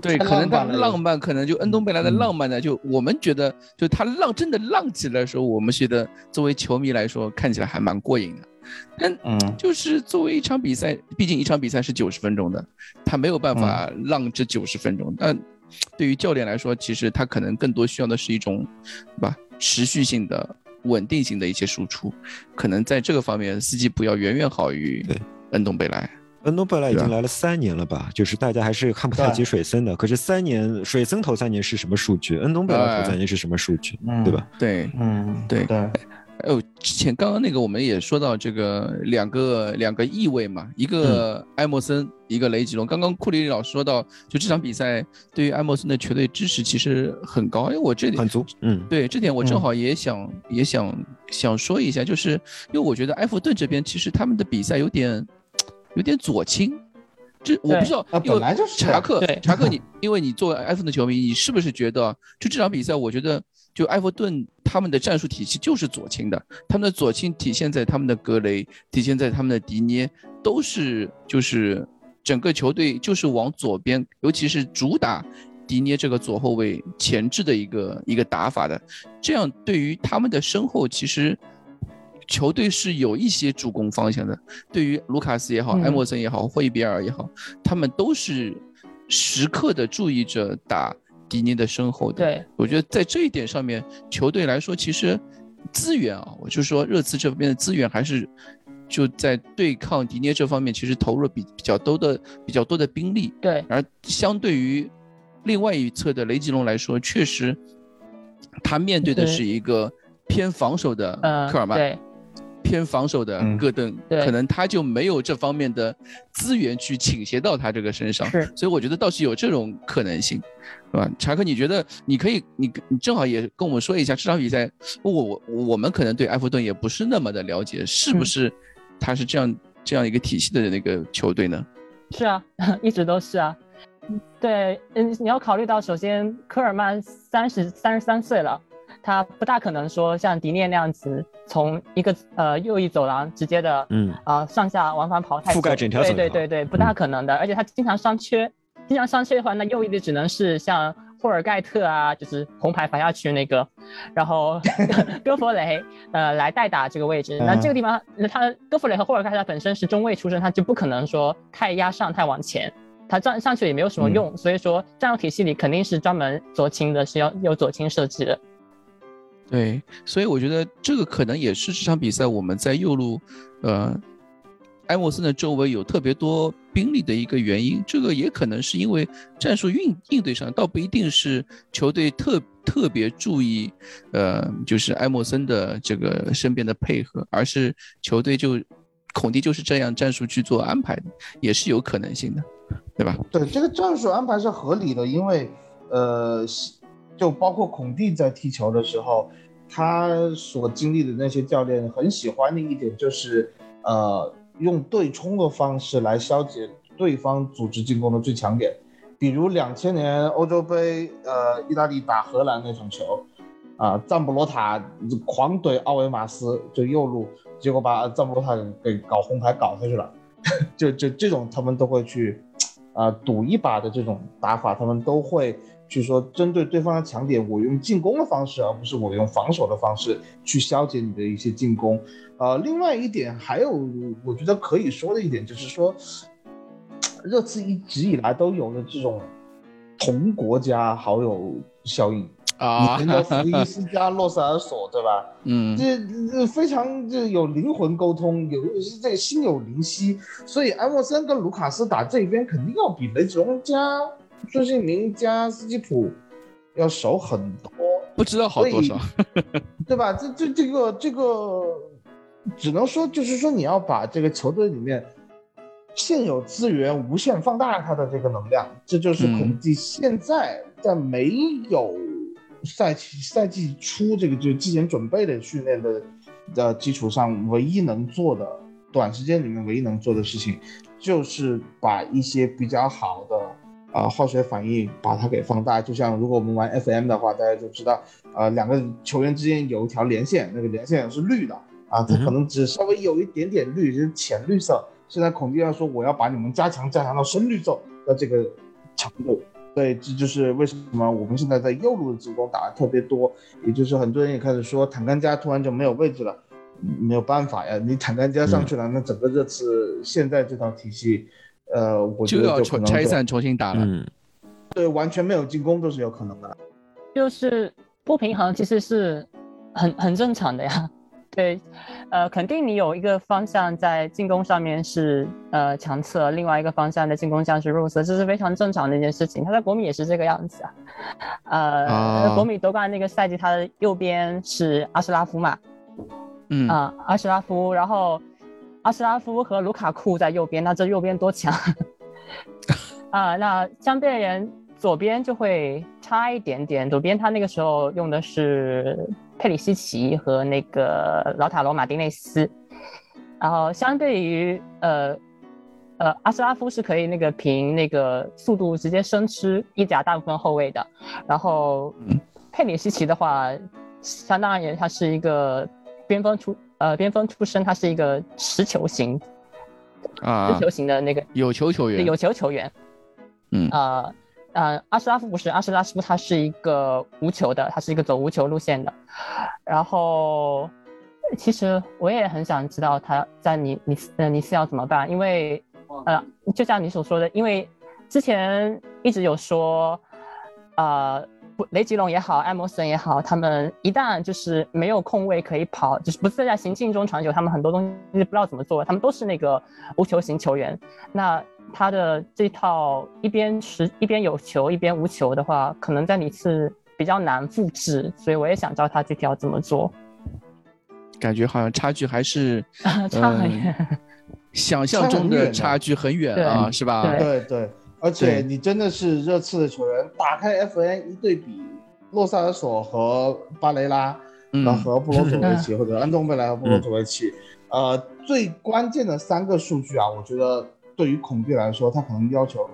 对，对，可能他浪漫，可能就恩东贝莱的浪漫呢，就我们觉得，就他浪真的浪起来的时候，我们觉得作为球迷来说，看起来还蛮过瘾的。但嗯，就是作为一场比赛，毕竟一场比赛是九十分钟的，他没有办法浪这九十分钟。但对于教练来说，其实他可能更多需要的是一种，对吧，持续性的。稳定性的一些输出，可能在这个方面，司机不要远远好于恩东贝莱。恩东贝莱已经来了三年了吧？就是大家还是看不太起水森的。可是三年，水森头三年是什么数据？恩东贝莱头三年是什么数据？对吧？对，嗯，对对。哎呦，之前刚刚那个我们也说到这个两个两个意味嘛，一个埃默森，一个雷吉隆。刚刚库里老师说到，就这场比赛对于埃默森的球队支持其实很高。因为，我这点很足，嗯，对，这点我正好也想也想想说一下，就是因为我觉得埃弗顿这边其实他们的比赛有点有点左倾。这我不知道，本来就是查克，查克，你因为你作为埃弗顿球迷，你是不是觉得就这场比赛，我觉得就埃弗顿他们的战术体系就是左倾的，他们的左倾体现在他们的格雷，体现在他们的迪涅，都是就是整个球队就是往左边，尤其是主打迪涅这个左后卫前置的一个一个打法的，这样对于他们的身后其实。球队是有一些主攻方向的，对于卢卡斯也好，埃莫森也好，霍伊比尔也好，他们都是时刻的注意着打迪尼的身后的。对，我觉得在这一点上面，球队来说，其实资源啊，我就说热刺这边的资源还是就在对抗迪涅这方面，其实投入比比较多的比较多的兵力。对，而相对于另外一侧的雷吉隆来说，确实他面对的是一个偏防守的科尔曼。对。偏防守的戈登，可能他就没有这方面的资源去倾斜到他这个身上，所以我觉得倒是有这种可能性，是吧？查克，你觉得你可以，你你正好也跟我们说一下这场比赛，我我我们可能对埃弗顿也不是那么的了解，是不是他是这样这样一个体系的那个球队呢？是啊，一直都是啊，对，嗯，你要考虑到，首先科尔曼三十三十三岁了。他不大可能说像迪涅那样子，从一个呃右翼走廊直接的，嗯啊上下往返跑太覆盖整条对对对对，不大可能的。而且他经常伤缺，经常伤缺的话，那右翼的只能是像霍尔盖特啊，就是红牌罚下去那个，然后 戈弗雷呃来代打这个位置。那这个地方，那他戈弗雷和霍尔盖特本身是中卫出身，他就不可能说太压上太往前，他站上去也没有什么用。所以说战术体系里肯定是专门左倾的，是要有左倾设计的。对，所以我觉得这个可能也是这场比赛我们在右路，呃，埃莫森的周围有特别多兵力的一个原因。这个也可能是因为战术应应对上，倒不一定是球队特特别注意，呃，就是埃莫森的这个身边的配合，而是球队就孔蒂就是这样战术去做安排的，也是有可能性的，对吧？对，这个战术安排是合理的，因为呃。就包括孔蒂在踢球的时候，他所经历的那些教练很喜欢的一点就是，呃，用对冲的方式来消解对方组织进攻的最强点。比如两千年欧洲杯，呃，意大利打荷兰那场球，啊，赞布罗塔狂怼奥维马斯就右路，结果把赞布罗塔给搞红牌搞下去了。就就这种他们都会去，啊，赌一把的这种打法，他们都会。去说针对对方的强点，我用进攻的方式，而不是我用防守的方式去消解你的一些进攻。呃，另外一点还有，我觉得可以说的一点就是说，热刺一直以来都有的这种同国家好友效应啊，你的福伊斯加洛塞尔索，对吧？嗯，这这非常这有灵魂沟通，有这心有灵犀，所以埃莫森跟卢卡斯打这边肯定要比雷吉隆加。孙兴民加斯基普要少很多，不知道好多少，对吧？这这这个这个只能说就是说你要把这个球队里面现有资源无限放大它的这个能量，这就是嗯孔蒂现在在没有赛季赛季初这个就是季前准备的训练的的基础上唯一能做的，短时间里面唯一能做的事情，就是把一些比较好的。啊，化学反应把它给放大，就像如果我们玩 FM 的话，大家就知道，呃，两个球员之间有一条连线，那个连线是绿的啊，它可能只稍微有一点点绿，就是浅绿色。现在孔蒂要说我要把你们加强加强到深绿色的这个程度，对，这就是为什么我们现在在右路的进攻打的特别多，也就是很多人也开始说坦甘加突然就没有位置了，没有办法呀，你坦甘加上去了，那整个这次现在这套体系。呃，我觉得就要拆散重新打了。嗯，对，完全没有进攻都是有可能的。就是不平衡，其实是很很正常的呀。对，呃，肯定你有一个方向在进攻上面是呃强侧，另外一个方向的进攻上是弱侧，这是非常正常的一件事情。他在国米也是这个样子啊。呃，啊国米夺冠那个赛季，他的右边是阿什拉夫嘛，嗯，啊、阿什拉夫，然后阿什拉夫和卢卡库在右边，那这右边多强？啊、那相对而言，左边就会差一点点。左边他那个时候用的是佩里西奇和那个老塔罗马丁内斯，然后相对于呃呃阿什拉夫是可以那个凭那个速度直接生吃意甲大部分后卫的，然后嗯。佩里西奇的话，相当而言他是一个边锋出呃边锋出身，他是一个持球型啊持，球型的那个有球球员，有球球员。嗯呃呃，阿什拉夫不是，阿什拉夫他是一个无球的，他是一个走无球路线的。然后，其实我也很想知道他在尼尼斯呃尼斯要怎么办，因为呃，就像你所说的，因为之前一直有说，呃，不雷吉隆也好，艾默森也好，他们一旦就是没有空位可以跑，就是不是在行进中传球，他们很多东西不知道怎么做，他们都是那个无球型球员。那他的这套一边持一边有球一边无球的话，可能在你是比较难复制，所以我也想知道他具体要怎么做，感觉好像差距还是 差很远。想象中的差距很远啊，对是吧？对对对，而且你真的是热刺的球员，打开 FN 一对比，洛萨尔索和巴雷拉，嗯呃，和布罗佐维奇 或者安东贝莱和布罗佐维奇，呃，最关键的三个数据啊，我觉得对于孔蒂来说，他可能要求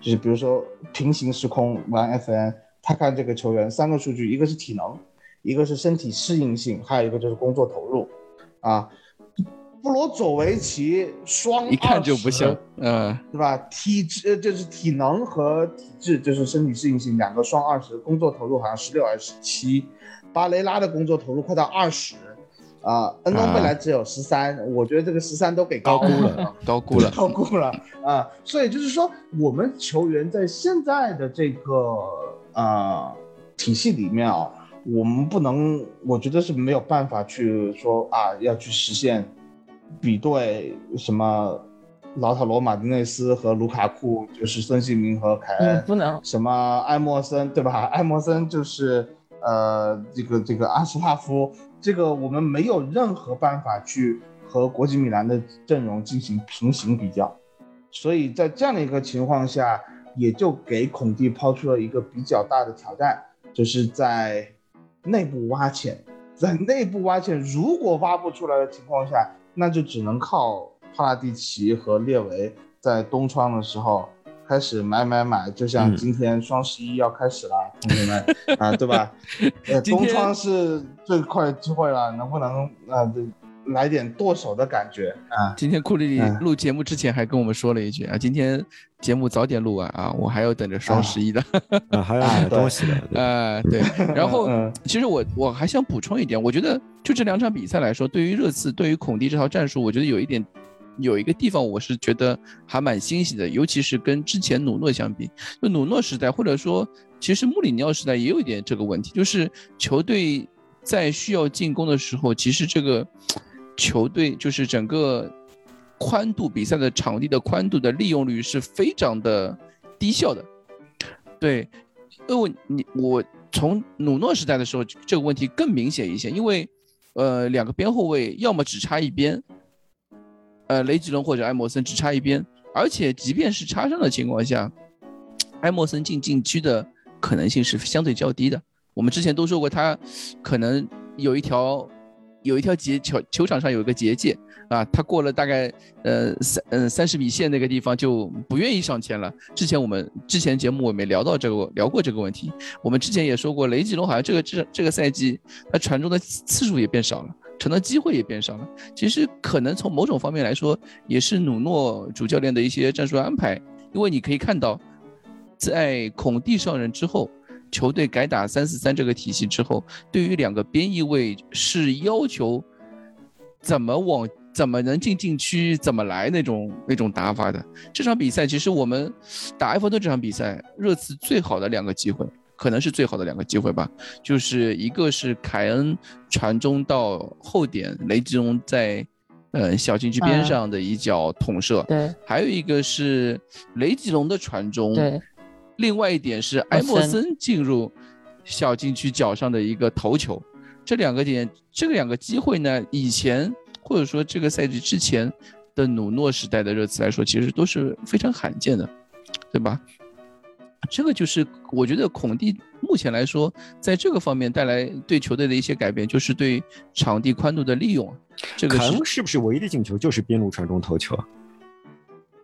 就是比如说平行时空玩 FN，他看这个球员三个数据，一个是体能，一个是身体适应性，还有一个就是工作投入，啊。布罗佐维奇双一看就不20像，嗯对吧？体质呃就是体能和体质，就是身体适应性两个双二十，工作投入好像十六还是十七，巴雷拉的工作投入快到二十，啊，恩东贝莱只有十三、我觉得这个十三都给高估了，高估了，高估了啊！所以就是说，我们球员在现在的这个呃体系里面啊，我们不能，我觉得是没有办法去说啊，要去实现比对什么老塔罗马丁内斯和卢卡库，就是孙兴民和凯恩，嗯，不能。什么埃默森，对吧？埃默森就是呃，这个这个阿什帕夫，这个我们没有任何办法去和国际米兰的阵容进行平行比较，所以在这样的一个情况下，也就给孔蒂抛出了一个比较大的挑战，就是在内部挖潜，在内部挖潜，如果挖不出来的情况下，那就只能靠帕拉蒂奇和列维在东窗的时候开始买买买，就像嗯今天双十一要开始了，同学们 啊，对吧？呃，今天东窗是最快的机会了，能不能啊，这来点剁手的感觉啊？今天库里录节目之前还跟我们说了一句啊，今天节目早点录完啊，我还要等着双十一的。啊，还要 买对东西的，对呃，对，然后嗯其实我我还想补充一点，我觉得就这两场比赛来说，对于热刺，对于孔蒂这套战术，我觉得有一点。有一个地方我是觉得还蛮欣喜的，尤其是跟之前努诺相比，就努诺时代或者说其实穆里尼奥时代也有一点这个问题，就是球队在需要进攻的时候，其实这个球队就是整个宽度比赛的场地的宽度的利用率是非常的低效的。对，因为你我从努诺时代的时候，这个问题更明显一些，因为呃，两个边后卫要么只差一边，呃，雷吉隆或者埃莫森只差一边，而且即便是插上的情况下，埃莫森进禁区的可能性是相对较低的。我们之前都说过，他可能有一条有一条结球球场上有一个结界啊，他过了大概呃三嗯三十米线那个地方就不愿意上前了。之前我们之前节目我们聊到这个聊过这个问题，我们之前也说过，雷吉隆好像这个这这个赛季他传中的次数也变少了，传的机会也变少了。其实可能从某种方面来说，也是努诺主教练的一些战术安排，因为你可以看到，在孔蒂上任之后。球队改打三四三这个体系之后，对于两个边翼位是要求怎么往怎么能进禁区怎么来那种那种打法的。这场比赛其实我们打埃弗顿这场比赛，热刺最好的两个机会，可能是最好的两个机会吧，就是一个是凯恩传中到后点，雷吉隆在呃小禁区边上的一脚捅射，对，还有一个是雷吉隆的传中，对。另外一点是埃莫森进入小禁区脚上的一个头球，这两个点，这两个机会呢，以前或者说这个赛季之前的努诺时代的热刺来说，其实都是非常罕见的，对吧？这个就是我觉得孔蒂目前来说，在这个方面带来对球队的一些改变，就是对场地宽度的利用。这个是是不是唯一的进球就是边路传中头球啊？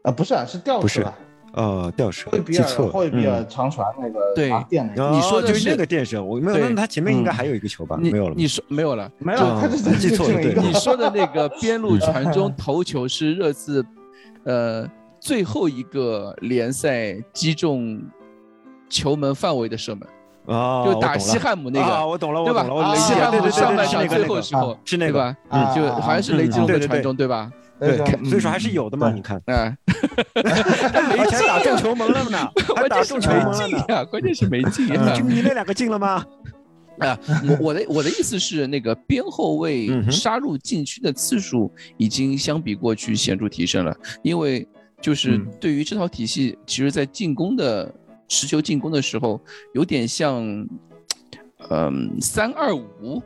啊，不是啊，是吊射。呃，吊射，比尔，霍伊比尔长传那个对。你说就是那个电射，我没有，那他前面应该还有一个球吧？没有了，你说没有了，没有，他就是记错了。对，你说的那个。边路传中头球是热刺，呃，最后一个联赛击中球门范围的射门啊，就打西汉姆那个，我懂了，对吧？西汉姆上半场最后时候是那个，嗯，就好像是雷吉隆的传中，对吧？对，所以说还是有的嘛，你看，啊，没钱打中球门了呢，还打中球门了呢，关键是没进呀。就你那两个进了吗？啊，我我的我的意思是，那个边后卫杀入禁区的次数已经相比过去显著提升了，因为就是对于这套体系，其实在进攻的持球进攻的时候，有点像，嗯，三二五，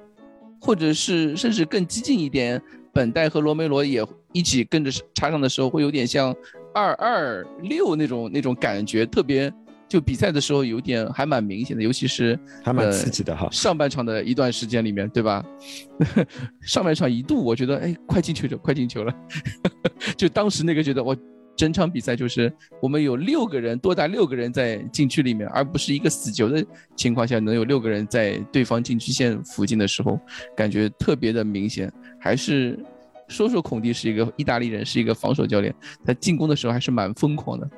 或者是甚至更激进一点。本代和罗梅罗也一起跟着插上的时候，会有点像二二六那种那种感觉，特别就比赛的时候有点还蛮明显的，尤其是还蛮刺激的哈。上半场的一段时间里面，对吧？上半场一度我觉得，哎，快进球了，快进球了，就当时那个觉得我。整场比赛就是我们有六个人，多达六个人在禁区里面，而不是一个死球的情况下，能有六个人在对方禁区线附近的时候，感觉特别的明显。还是说说孔蒂是一个意大利人，是一个防守教练，他进攻的时候还是蛮疯狂的。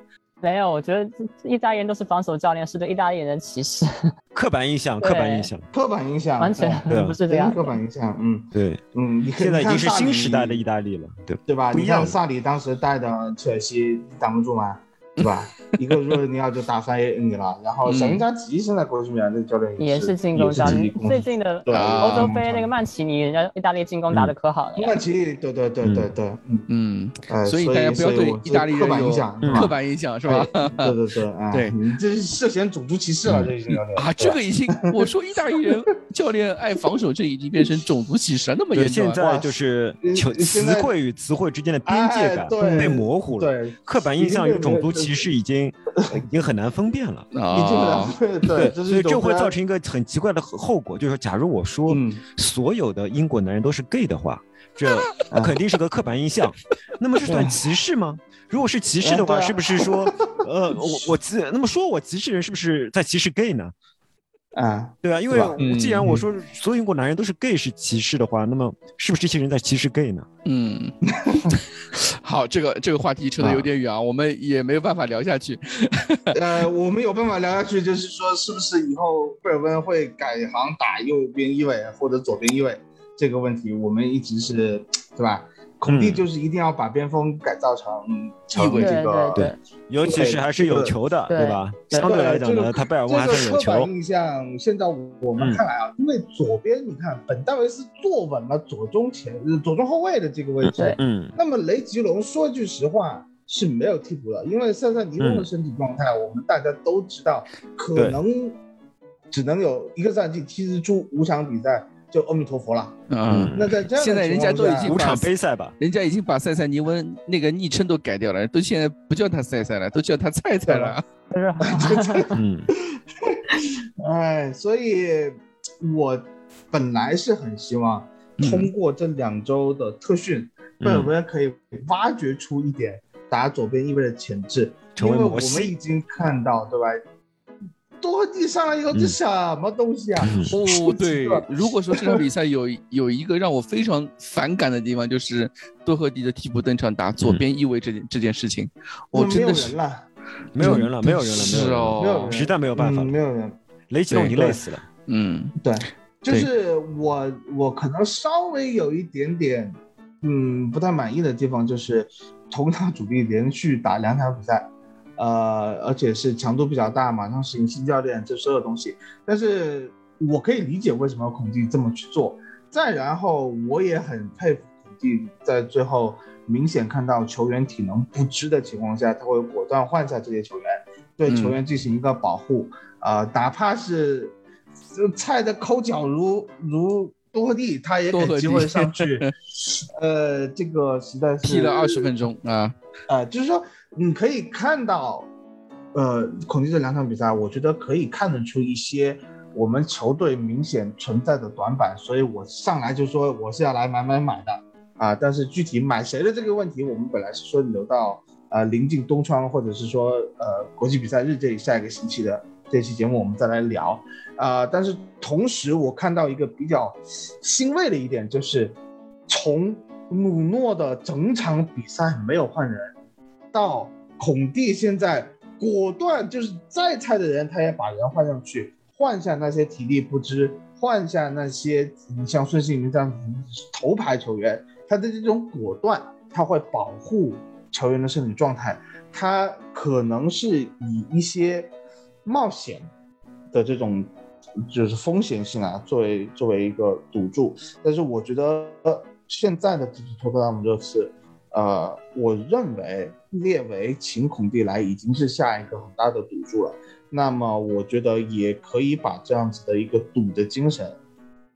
没有，我觉得意大利人都是防守教练，是对意大利人的歧视。刻板印象，刻板印象，刻板印象，完全不是这样。刻板印象，嗯，对，嗯，现在已经是新时代的意大利了，对对吧？你像萨里当时带的切尔西，挡不住吗？是吧？一个若尼奥就打翻 A 你了，然后小因扎吉现在国际米兰这个教练也是进攻教练。最近的欧洲杯那个曼奇尼，人家意大利进攻打的可好了。曼奇尼，对对对对对，嗯嗯，所以大家不要对意大利人有刻板印象，是吧？对 对对，对你这是涉嫌种族歧视了，这已经啊，这个已经 我说意大利人教练爱防守，这已经变成种族歧视了那么严重。现在就是词词汇与词汇之间的边界感被模糊了，对，刻板印象与种族歧视已经。已经很难分辨了啊！对，所以这会造成一个很奇怪的后果，就是假如我说所有的英国男人都是 gay 的话，这 肯定是个刻板印象。那么这算歧视吗？如果是歧视的话，是不是说，呃，我我歧那么说我歧视人是不是在歧视 gay 呢？啊，对啊，因为既然我说所有英国男人都是 gay 是歧视的话，那么是不是这些人在歧视 gay 呢？嗯，好，这个这个话题扯得有点远啊，我们也没有办法聊下去。呃，我们有办法聊下去，就是说是不是以后贝尔温会改行打右边翼位或者左边翼位这个问题，我们一直是，对吧？孔蒂就是一定要把边锋改造成成为这个，对，尤其是还是有球的，对吧？相对来讲呢，他贝尔温还是有球。刻板印象，现在我们看来啊，因为左边你看本戴维斯坐稳了左中前左中后卫的这个位置，嗯，那么雷吉隆说句实话是没有替补的，因为塞塞尼翁的身体状态，我们大家都知道，可能只能有一个赛季踢出五场比赛。就阿弥陀佛了。嗯，那在这样现在人家都已经五场杯赛吧，人家已经把赛赛尼温那个昵称都改掉了，都现在不叫他赛赛了，都叫他菜菜了。就是嗯，哎，所以我本来是很希望通过这两周的特训，贝尔温可以挖掘出一点打左边翼位的潜质，因为我们已经看到，对吧？多赫蒂上来以后，这什么东西啊？哦，对，如果说这场比赛有 有一个让我非常反感的地方，就是多赫蒂的替补登场打左边翼位这件这件事情，我没有真的是人了，没有人了，没有人了，没是有人了，哦，没有人，实在没有办法嗯没有人。雷吉隆已经累死了。嗯。对，就是我我可能稍微有一点点，嗯，不太满意的地方就是同场主力连续打两场比赛，呃，而且是强度比较大，马上适应新教练这所有东西。但是我可以理解为什么孔蒂这么去做。再然后，我也很佩服孔蒂在最后明显看到球员体能不支的情况下，他会果断换下这些球员，对球员进行一个保护。啊、哪怕是就菜的抠脚如如多赫蒂，他也给机会上去。呃，这个实在是踢了二十分钟啊，呃，就是说你可以看到，呃，孔蒂这两场比赛，我觉得可以看得出一些我们球队明显存在的短板，所以我上来就说我是要来买买买的啊。但是具体买谁的这个问题，我们本来是说留到呃临近冬窗或者是说呃国际比赛日这里下一个星期的这期节目我们再来聊啊、但是同时我看到一个比较欣慰的一点就是，从努诺的整场比赛没有换人，到孔蒂现在果断就是再菜的人他也把人换上去，换下那些体力不支，换下那些你像孙兴民这样子头牌球员，他的这种果断，他会保护球员的身体状态，他可能是以一些冒险的这种就是风险性啊，作为作为一个赌注，但是我觉得现在的这支托特纳姆热刺，呃，我认为列为请孔蒂来已经是下一个很大的赌注了。那么我觉得也可以把这样子的一个赌的精神，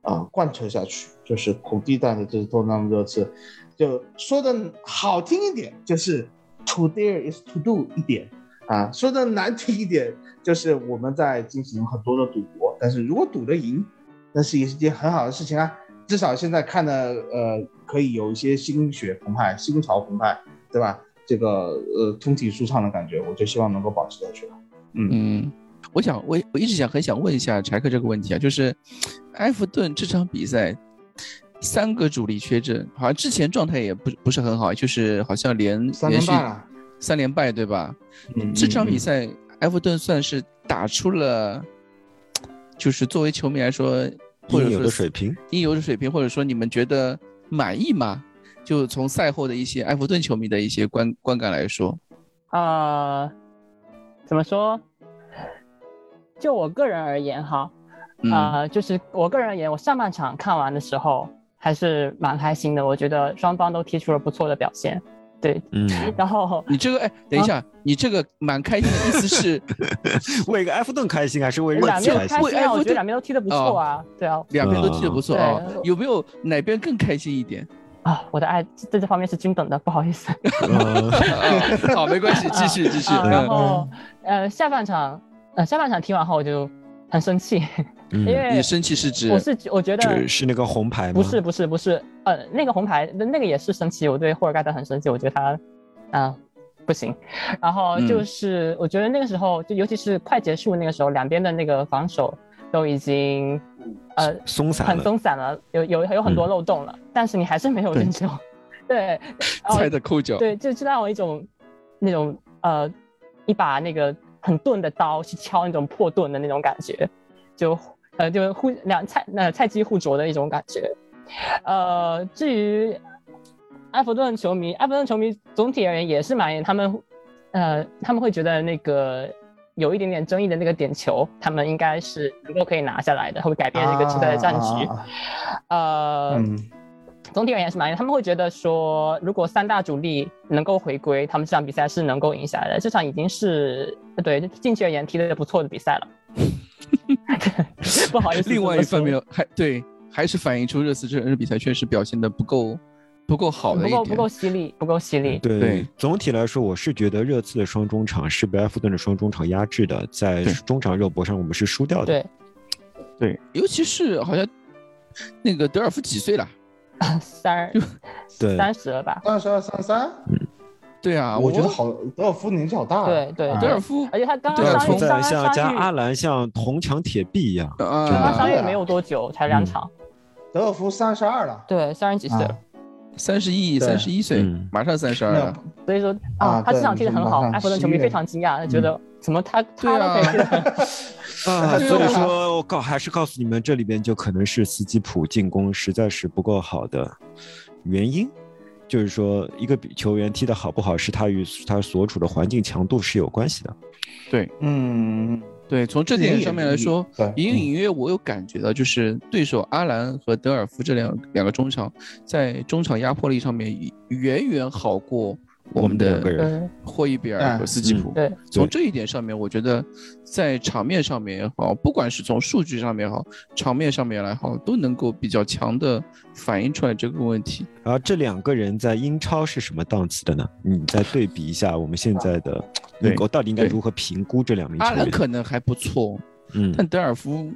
啊、贯彻下去。就是孔蒂带的这支托特纳姆热刺，就说的好听一点，就是 to dare is to do 一点啊；说的难听一点，就是我们在进行很多的赌博。但是如果赌得赢，那是也是件很好的事情啊。至少现在看的呃，可以有一些心血澎湃、心潮澎湃，对吧？这个呃通体舒畅的感觉，我就希望能够保持下去了。嗯，嗯，我想我我一直想很想问一下柴克这个问题啊，就是埃弗顿这场比赛三个主力缺阵，好像之前状态也不不是很好，就是好像连三连续。三连败对吧？嗯，这场比嗯赛埃弗顿算是打出了，就是作为球迷来说，或者应有说的水平，应有的水平，或者说你们觉得满意吗？就从赛后的一些埃弗顿球迷的一些观观感来说，呃，怎么说？就我个人而言哈，嗯，呃，就是我个人而言，我上半场看完的时候还是蛮开心的。我觉得双方都踢出了不错的表现，对。嗯，然后你这个哎，等一下，你这个蛮开心的意思是 为个埃弗顿开心还是为热两边开心？我觉为埃弗顿得两边都踢得不错啊，对啊，两边都踢得不错对啊、有没有哪边更开心一点？啊，我的爱在这方面是均等的，不好意思。好，没关系，继续继续。啊，然嗯后呃，下半场呃下半场踢完后我就很生气，嗯 因为你生气是指我是我觉得是是那个红牌吗？不是不是不是，呃，那个红牌那个也是生气，我对霍尔盖特很生气，我觉得他，啊、不行。然后嗯就是、我觉得那个时候，就尤其是快结束那个时候，两边的那个防守都已经，呃，松散很，松散了，有有有很多漏洞了，但是你还是没有对进球，对，然后菜的扣脚，对，就就让我一种那种呃一把那个很钝的刀去敲那种破盾的那种感觉，就呃就互两菜那菜鸡互啄的一种感觉。呃，至于埃弗顿球迷，埃弗顿球迷总体而言也是蛮他们呃他们会觉得那个。有一点点争议的那个点球，他们应该是能够可以拿下来的，会改变这个球队的战局。啊呃，嗯总体而言是满意。他们会觉得说，如果三大主力能够回归，他们这场比赛是能够赢下来的。这场已经是对近期而言踢得不错的比赛了。不好意思，另外一方面还对还是反映出热刺这场比赛确实表现的不够不够好的一点。不够不够犀利，不够犀利。对对总体来说，我是觉得热刺的双中场是被埃弗顿的双中场压制的，在中场肉搏上我们是输掉的。对，对，尤其是好像那个德尔夫几岁了？三对三十了吧？三十二、三三，对啊，我觉得好，德尔夫年纪好大啊。对对德尔夫而且他刚刚伤愈，像加，阿兰像铜墙铁壁一样。刚刚啊，伤愈没有多久，才两嗯场。德尔夫三十二了，对，三十几岁了啊。三十一、对三十一岁嗯，马上三十二了。所以说啊啊，他这场踢得很好，埃弗顿球迷非常惊讶，觉得怎么他对他都可以踢得很 啊，所以啊。说我告还是告诉你们，这里边就可能是斯基普进攻实在是不够好的原因，就是说一个比球员踢得好不好，是他与他所处的环境强度是有关系的。对。嗯，对，从这点上面来说，隐隐约约我有感觉到，就是对手阿兰和德尔夫这两两个中场在中场压迫力上面远远好过我们两个的人，霍伊比尔和斯基普。对从这一点上面，我觉得在场面上面也好，不管是从数据上面也好，场面上面来好，都能够比较强的反映出来这个问题。而这两个人在英超是什么档次的呢？你再对比一下我们现在的，对我到底应该如何评估这两名球员阿兰？可能还不错，嗯，但德尔夫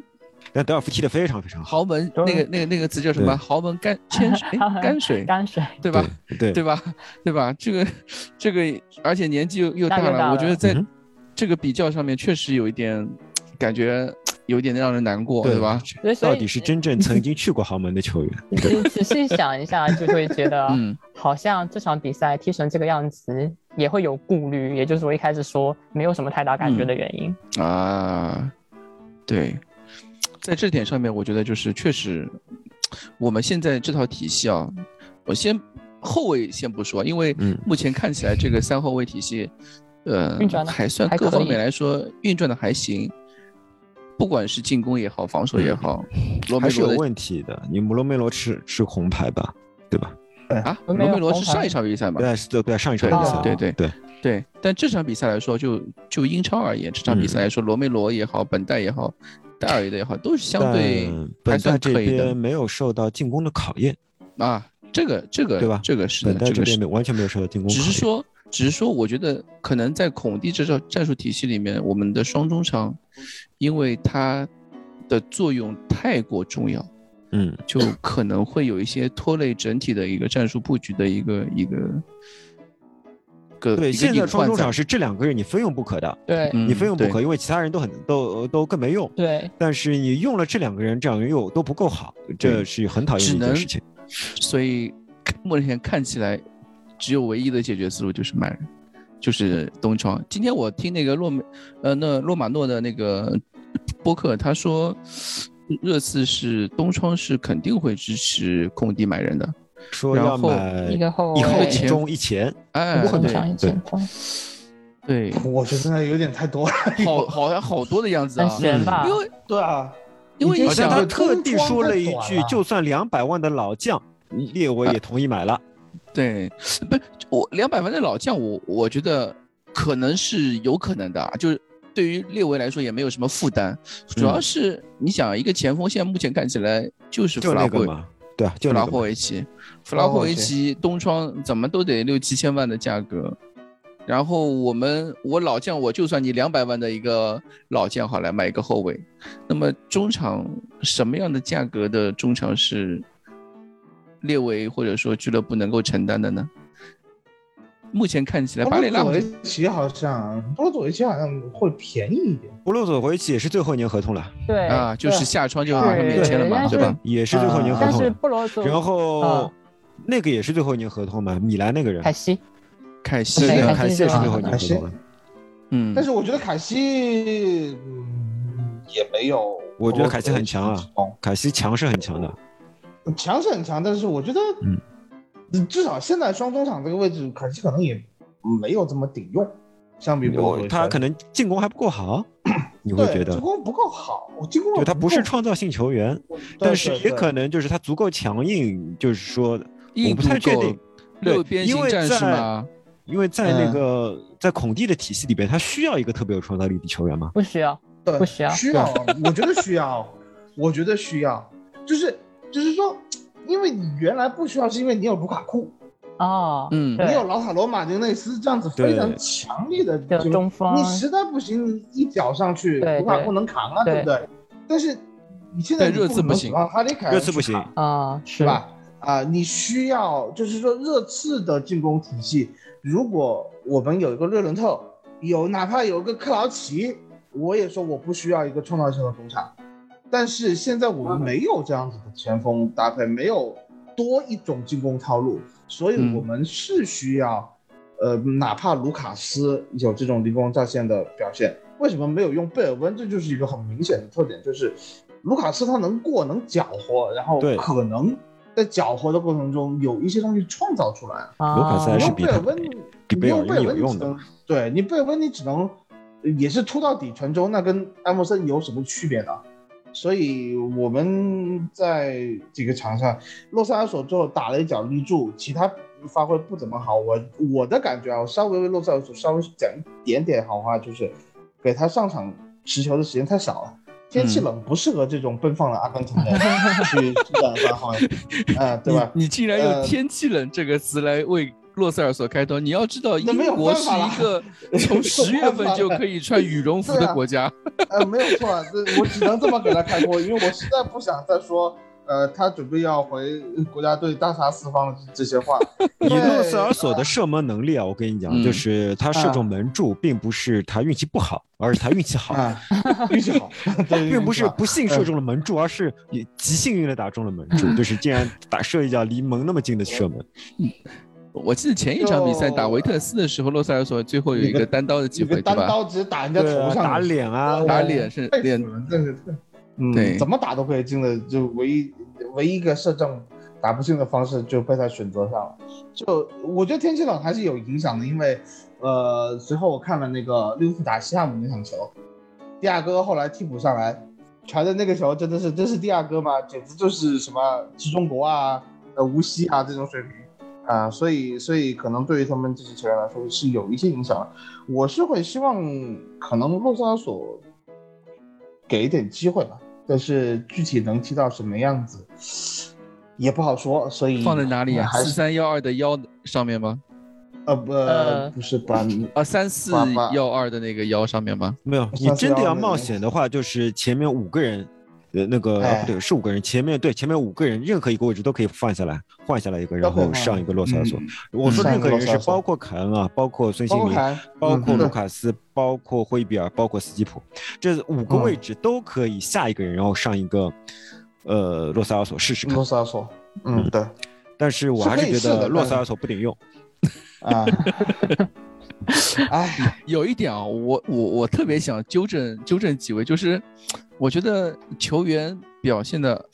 但德尔夫踢得非常非常好，豪门那个那个那个词叫什么？豪门干千水 干水，干水。对吧？对对吧？对吧？这个这个，而且年纪又又大了，大大我觉得在嗯这个比较上面确实有一点感觉，有一点让人难过，对吧？？到底是真正曾经去过豪门的球员？你仔细想一下，就会觉得，嗯，好像这场比赛踢成这个样子也会有顾虑，也就是我一开始说没有什么太大感觉的原因。啊，对，在这点上面，我觉得就是确实，我们现在这套体系啊，我先后卫先不说，因为嗯目前看起来这个三后卫体系，呃运转，还算各方面来说运转的还行，不管是进攻也好，防守也好，罗梅还是有问题的。你姆罗梅罗吃吃红牌吧，对吧？啊，罗梅罗是上一场比赛嘛？对，是的，对，上一场比赛，对对对，对，但这场比赛来说，就就英超而言，这场比赛来说，罗梅罗也好，本代也好，戴尔也好，都是相对本算代这可以的边没有受到进攻的考验，啊。这个这个对吧这个是的，这这个是边没完全没有受到进攻考验。只是说，只是说，我觉得可能在孔蒂这套战术体系里面，我们的双中场，因为它的作用太过重要，嗯，就可能会有一些拖累整体的一个战术布局的一个一个个对，现在隐患在双中场是这两个人你非用不可的，对嗯你非用不可，因为其他人都很都都更没用。对，但是你用了这两个人，这两个人又都不够好，这是很讨厌的一件事情。所以目前看起来，只有唯一的解决思路就是买人，就是东窗。今天我听那个洛美，呃，那洛马诺的那个播客，他说热刺是东窗是肯定会支持空地买人的。说然后要买一个后一后卫一中一前，哎，对中场一前锋，对，我觉得有点太多了。好，好像好多的样子啊。吧？因为对啊，因为你好像想他特地说了一句，就算两百万的老将，列维也同意买了。对，不是我两百万的老将，我我觉得可能是有可能的啊，就是对于列维来说也没有什么负担，主要是你想一个前锋，现在目前看起来就是就弗拉霍那个嘛，对啊，就弗拉霍。维奇，弗拉霍维奇东窗怎么都得六七千万的价格。然后我们我老将，我就算你两百万的一个老将好了，买一个后卫。那么中场什么样的价格的中场是列为或者说俱乐部能够承担的呢？目前看起来，巴雷拉维奇好像，波罗佐维奇好像会便宜一点。布洛佐维奇也是最后一年合同了，对啊，就是下窗就对马上免签了嘛，对吧？也是最后一年合但是同然后啊。那个也是最后一年合同嘛，米兰那个人，凯西，凯西也是最后一年合凯西同了。嗯。但，是我觉得凯西，嗯，也没有。我觉得凯西很强啊哦，凯西强是很强的，强是很强，但是我觉得，嗯，至少现在双中场这个位置，凯西可能也没有这么顶用，相比波罗佐维奇他可能进攻还不够好，你会觉得进？攻不够好，进攻对他不是创造性球员，但是也可能就是他足够强硬，就是说我不太确定，对六边因为形战士因为在那嗯个在孔蒂的体系里边，他需要一个特别有创造力的球员吗？不需要，对不需要需要，我觉得需要，我觉得需要，就是就是说，因为你原来不需要，是因为你有卢卡库，哦，嗯。你有老塔罗马丁内斯这样子非常强力的中锋。你实在不行，你一脚上去，卢卡库能扛啊，对。对不对？但是你现在热刺不行。啊，哈里凯热刺不行。啊，是。是吧？啊、你需要就是说热刺的进攻体系，如果我们有一个热伦特，有哪怕有一个克劳奇，我也说我不需要一个创造性的中场，但是现在我们没有这样子的前锋搭配，没有多一种进攻套路，所以嗯我们是需要，呃，哪怕卢卡斯有这种灵光乍现的表现，为什么没有用贝尔温？这就是一个很明显的特点，就是卢卡斯他能过，能搅和，然后可能在搅和的过程中有一些东西创造出来。啊卢卡斯还你是比贝尔温，比贝尔温有用的对你贝尔温你只能也是突到底传中，那跟埃默森有什么区别呢？所以我们在这个场上，洛萨尔索最后打了一脚立柱，其他发挥不怎么好。我我的感觉啊，我稍微为洛萨尔索稍微讲一点点好话，就是给他上场持球的时间太少了。天气冷，不适合这种奔放的阿根廷人去 施展发挥，啊、对吧？你你竟然用呃“天气冷”这个词来为洛塞尔索开头，你要知道，英国是一个 从十月份就可以穿羽绒服的国家。呃，没有错啊，这我只能这么给他开脱，因为我实在不想再说，呃，他准备要回国家队大杀四方这些话。以因为诺塞尔索的射门能力啊，我跟你讲，嗯就是他射中门柱，并不是他运气不好，而是他运气好，啊，运气好，并不是不幸射中了门柱，而是也极幸运的打中了门柱，就是竟然打射一脚离门那么近的射门。我记得前一场比赛打维特斯的时候，洛塞尔索最后有一个单刀的机会，单？刀直接打人家头上，打脸啊，打脸是脸嗯，对怎么打都可以进的，就唯一唯一一个射正打不进的方式就被他选择上了。就我觉得天气冷还是有影响的，因为呃，随后我看了那个利物浦打西汉姆那场球，迪亚哥后来替补上来传的那个球，真的是真是迪亚哥吗？简直就是什么集中国啊、呃无锡啊这种水平。啊，所以所以可能对于他们这些球员来说是有一些影响的。我是会希望可能洛萨尔索给一点机会吧，但是具体能踢到什么样子也不好说。所以放在哪里啊？还是四三幺二的幺上面吗？呃不呃不是把啊，三四幺二的那个幺上面吗？没有，你真的要冒险的话，就是前面五个人，呃，那个、不对，是五个人，前面对前面五个人，任何一个位置都可以换下来，换下来一个，然后上一个洛萨尔索。嗯我说任何人是包括凯恩啊，包括孙兴民包括卢卡斯，包括霍伊比尔，包括斯基普，这五个嗯位置都可以下一个人，然后上一个呃洛萨尔索试试看洛。萨尔索，嗯对但是我还是觉得洛萨尔索不顶用。啊，哎有一点啊，我我我特别想纠正纠正几位，就是我觉得球员表现的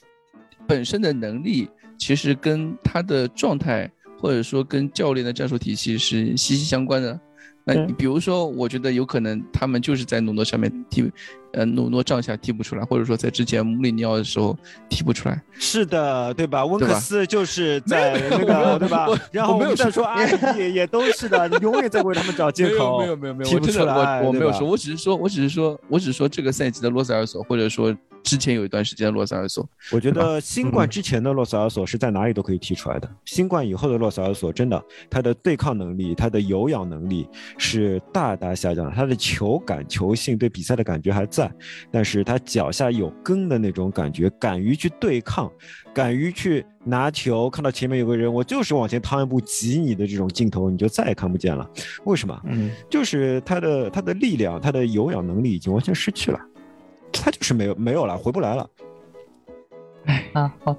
本身的能力，其实跟他的状态，或者说跟教练的战术体系是息息相关的。那嗯你比如说，我觉得有可能他们就是在努诺上面踢，呃，努诺帐下踢不出来，或者说在之前穆里尼奥的时候踢不出来。是的，对吧？温克斯就是在那个，对吧？然后我没有说们再说阿里也也都是的，你永远在为他们找借口。没有没有没有，踢不我真的出来我我没有说，我只是说，我只是说，我只是说这个赛季的洛塞尔索，或者说之前有一段时间的洛塞尔索，我觉得新冠之前的洛塞尔索是在哪里都可以踢出来的，新冠以后的洛塞尔索真的，他的对抗能力、他的有氧能力是大大下降了，他的球感、球性对比赛的感觉还在，但是他脚下有根的那种感觉，敢于去对抗，敢于去拿球，看到前面有个人，我就是往前趟一步挤你的这种镜头，你就再也看不见了。为什么？嗯就是他的他的力量，他的有氧能力已经完全失去了，他就是没有没有了，回不来了。啊，好，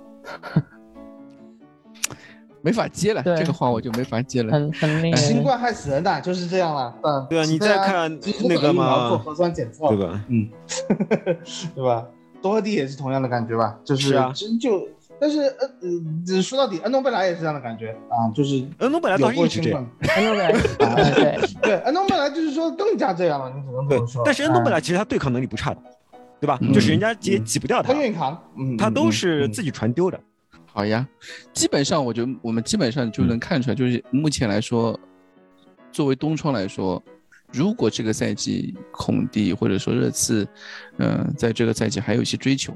没法接了，这个话我就没法接了。很很令人新冠害死人的，就是这样了。嗯，对啊你再看那个嘛做核酸检测，对？吧？嗯，对吧？多赫蒂也是同样的感觉吧？就是是啊就，但是呃呃，说到底，恩东贝莱也是这样的感觉啊，就是恩东本来有倒是一直这过新冠样。很多人，嗯对，对，恩东贝莱就是说更加这样了，你只能这么说。，但是恩东贝莱其实他对抗能力不差的，对吧？嗯。就是人家也嗯。挤不掉他。他，愿意扛，嗯，他都是自己传丢的。好呀，基本上我觉得我们基本上就能看出来，就是目前来说，作为东窗来说，如果这个赛季孔蒂或者说热刺，嗯、在这个赛季还有一些追求，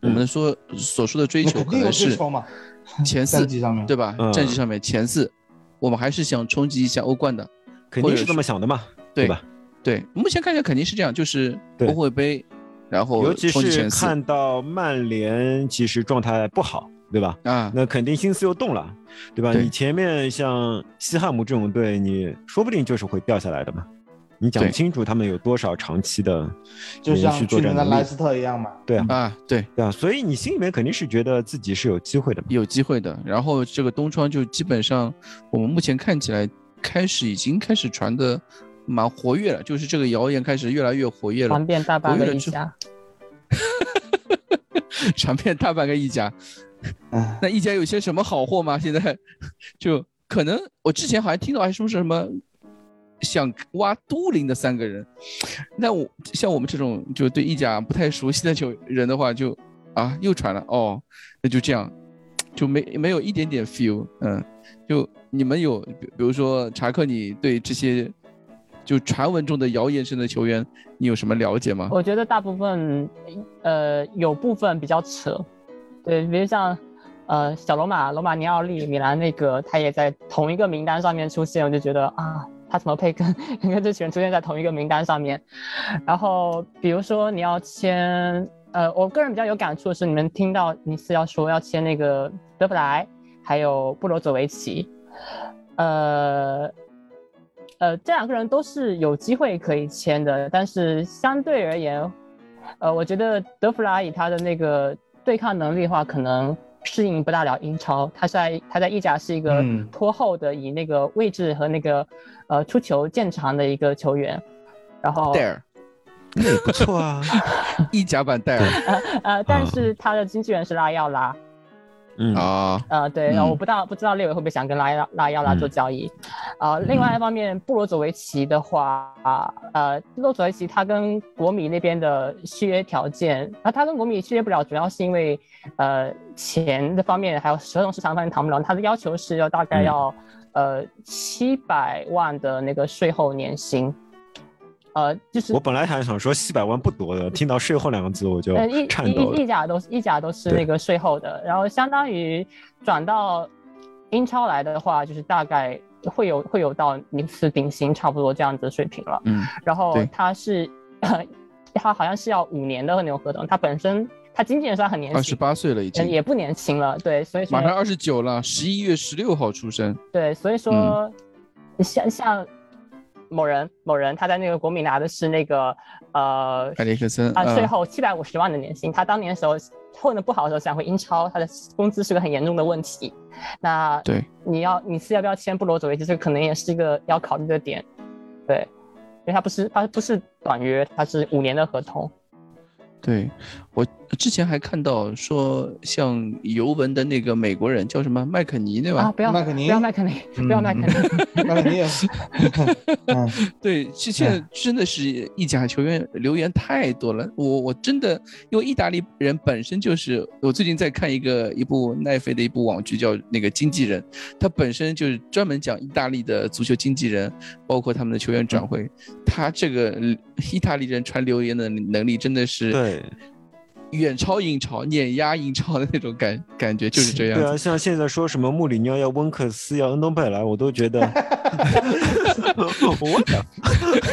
我们说所说的追求可能是前四。上面。对吧？嗯。战绩上面前四，我们还是想冲击一下欧冠的。肯定是这么想的嘛，对吧？对，目前看起来肯定是这样，就是对。欧会杯，然后尤其是看到曼联其实状态不好，对吧？啊，那肯定心思又动了，对吧？对你前面像西汉姆这种队，你说不定就是会掉下来的嘛。你讲不清楚他们有多少长期的就像去年的莱斯特一样嘛。对啊，啊，对，对啊，所以你心里面肯定是觉得自己是有机会的嘛。有机会的。然后这个东窗就基本上，我们目前看起来开始已经开始传的蛮活跃了，就是这个谣言开始越来越活跃了传，遍大半个一家。传遍大半个意甲。唉，那一家有些什么好货吗？现在就可能我之前好像听到还说是什么想挖都灵的三个人，那我像我们这种就对一家不太熟悉的就人的话就，啊又传了哦，那就这样，就没没有一点点 feel，嗯，就你们有比比如说查克，你对这些就传闻中的谣言声的球员，你有什么了解吗？我觉得大部分，呃，有部分比较扯，对，比如像，呃，小罗马、罗马尼奥利、米兰那个，他也在同一个名单上面出现，我就觉得啊，他怎么配跟跟这群人出现在同一个名单上面？然后比如说你要签，呃，我个人比较有感触的是，你们听到尼斯要说要签那个德布莱，还有布罗佐维奇，呃。呃，这两个人都是有机会可以签的，但是相对而言，呃，我觉得德弗拉以他的那个对抗能力的话，可能适应不大了英超。他在他在意甲是一个嗯拖后的，以那个位置和那个呃出球见长的一个球员。然后戴尔，那也不错啊。意甲版戴尔呃，但是他的经纪人是拉奥拉，嗯，啊，呃，对，然后我嗯不知道不知道列维会不会想跟拉亚拉亚拉做嗯交易，呃，另外一方面，布罗佐维奇的话，呃，布罗佐维奇他跟国米那边的续约条件，那他跟国米续约不了，主要是因为呃钱的方面还有合同市场方面谈不了，他的要求是要大概嗯。要、呃七百万的那个税后年薪，呃，就是我本来还想说七百万不多的，听到税后两个字我就颤抖了。意甲都是意甲都是那个税后的，然后相当于转到英超来的话，就是大概会有会有到尼斯顶薪差不多这样子的水平了。嗯，然后他是他好像是要五年的那种合同，他本身他经纪人算很年轻二十轻，八岁了已经，呃也不年轻了，对，所以说马上二十九了，十一月十六号出生。对，所以说像像某人某人他在那个国米拿的是那个呃埃里克森啊，税嗯后七百五十万的年薪，他当年的时候混的不好的时候想回英超，他的工资是个很严重的问题。那对，你要你是要不要签布罗佐维奇，这个可能也是一个要考虑的点。对，因为他不是他不是短约，他是五年的合同。对，我之前还看到说，像尤文的那个美国人叫什么麦肯尼，对吧？啊，不要麦肯尼不要麦肯尼，不要麦肯尼。那你也，嗯，对，现现在真的是意甲球员留言太多了，我我真的因为意大利人本身就是，我最近在看一个一部奈飞的一部网剧，叫那个经纪人，他本身就是专门讲意大利的足球经纪人，包括他们的球员转会，他这个意大利人传留言的能力真的是对，远超英超、碾压英超的那种感感觉，就是这样。对啊，像现在说什么穆里尼奥要温克斯要恩东贝莱，我都觉得 我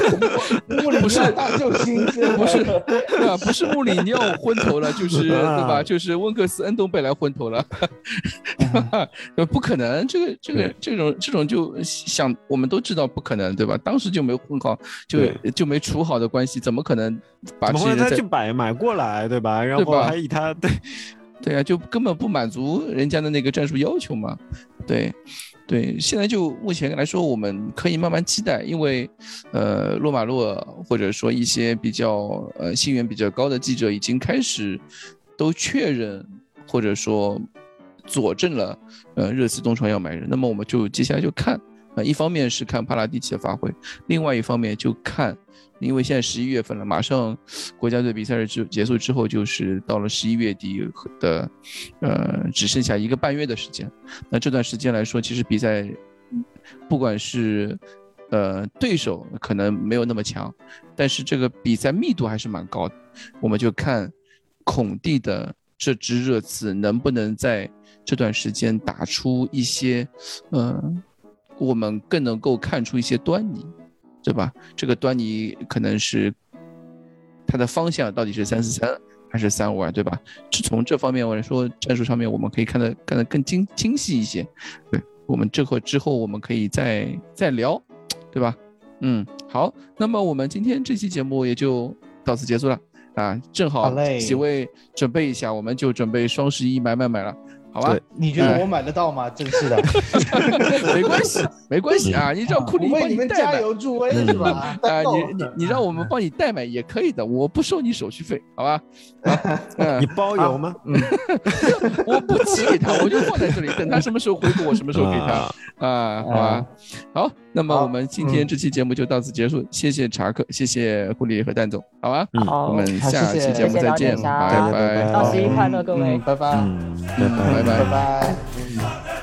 的穆里不是奥大救星，不是，对吧？不是穆里尼奥昏头了，就是 对吧？就是温克斯、恩东贝莱昏头了，对吧？不可能，这个这个这种这种就想，我们都知道不可能，对吧？当时就没混好，就就没处好的关系，怎么可能把怎么会这些人在他就买买过来，对吧？然后还以他对对啊，就根本不满足人家的那个战术要求嘛。对，对，现在就目前来说，我们可以慢慢期待，因为呃，洛马洛或者说一些比较呃信源比较高的记者已经开始都确认或者说佐证了呃热刺东窗要买人，那么我们就接下来就看。一方面是看帕拉蒂奇的发挥，另外一方面就看，因为现在十一月份了，马上国家队比赛日之结束之后，就是到了十一月底的，呃，只剩下一个半月的时间。那这段时间来说，其实比赛，不管是呃对手可能没有那么强，但是这个比赛密度还是蛮高的。我们就看孔蒂的这支热刺能不能在这段时间打出一些，嗯、我们更能够看出一些端倪，对吧？这个端倪可能是它的方向到底是三四三还是三五二，对吧？是从这方面我来说，战术上面我们可以看得看得更精精细一些。对我们这会之后我们可以再再聊，对吧？嗯，好，那么我们今天这期节目也就到此结束了啊，正好几位准备一下，我们就准备双十一买买买了，好吧？你觉得我买得到吗？真是的，没关系，没关系啊，你让库里帮你们代买。加油助威是吧？啊，你 你你让我们帮你代买也可以的，我不收你手续费，好吧？啊嗯你，包邮吗？我不寄给他，我就放在这里，等他什么时候回复我什么时候给他啊啊，好吧？好，那么我们今天这期节目就到此结束，谢谢查克，谢谢狐狸和蛋总，好吧？嗯好，我们下期节目再见，谢谢拜拜拜拜。双十一快乐，各位嗯，。拜拜，嗯，嗯拜拜拜拜拜。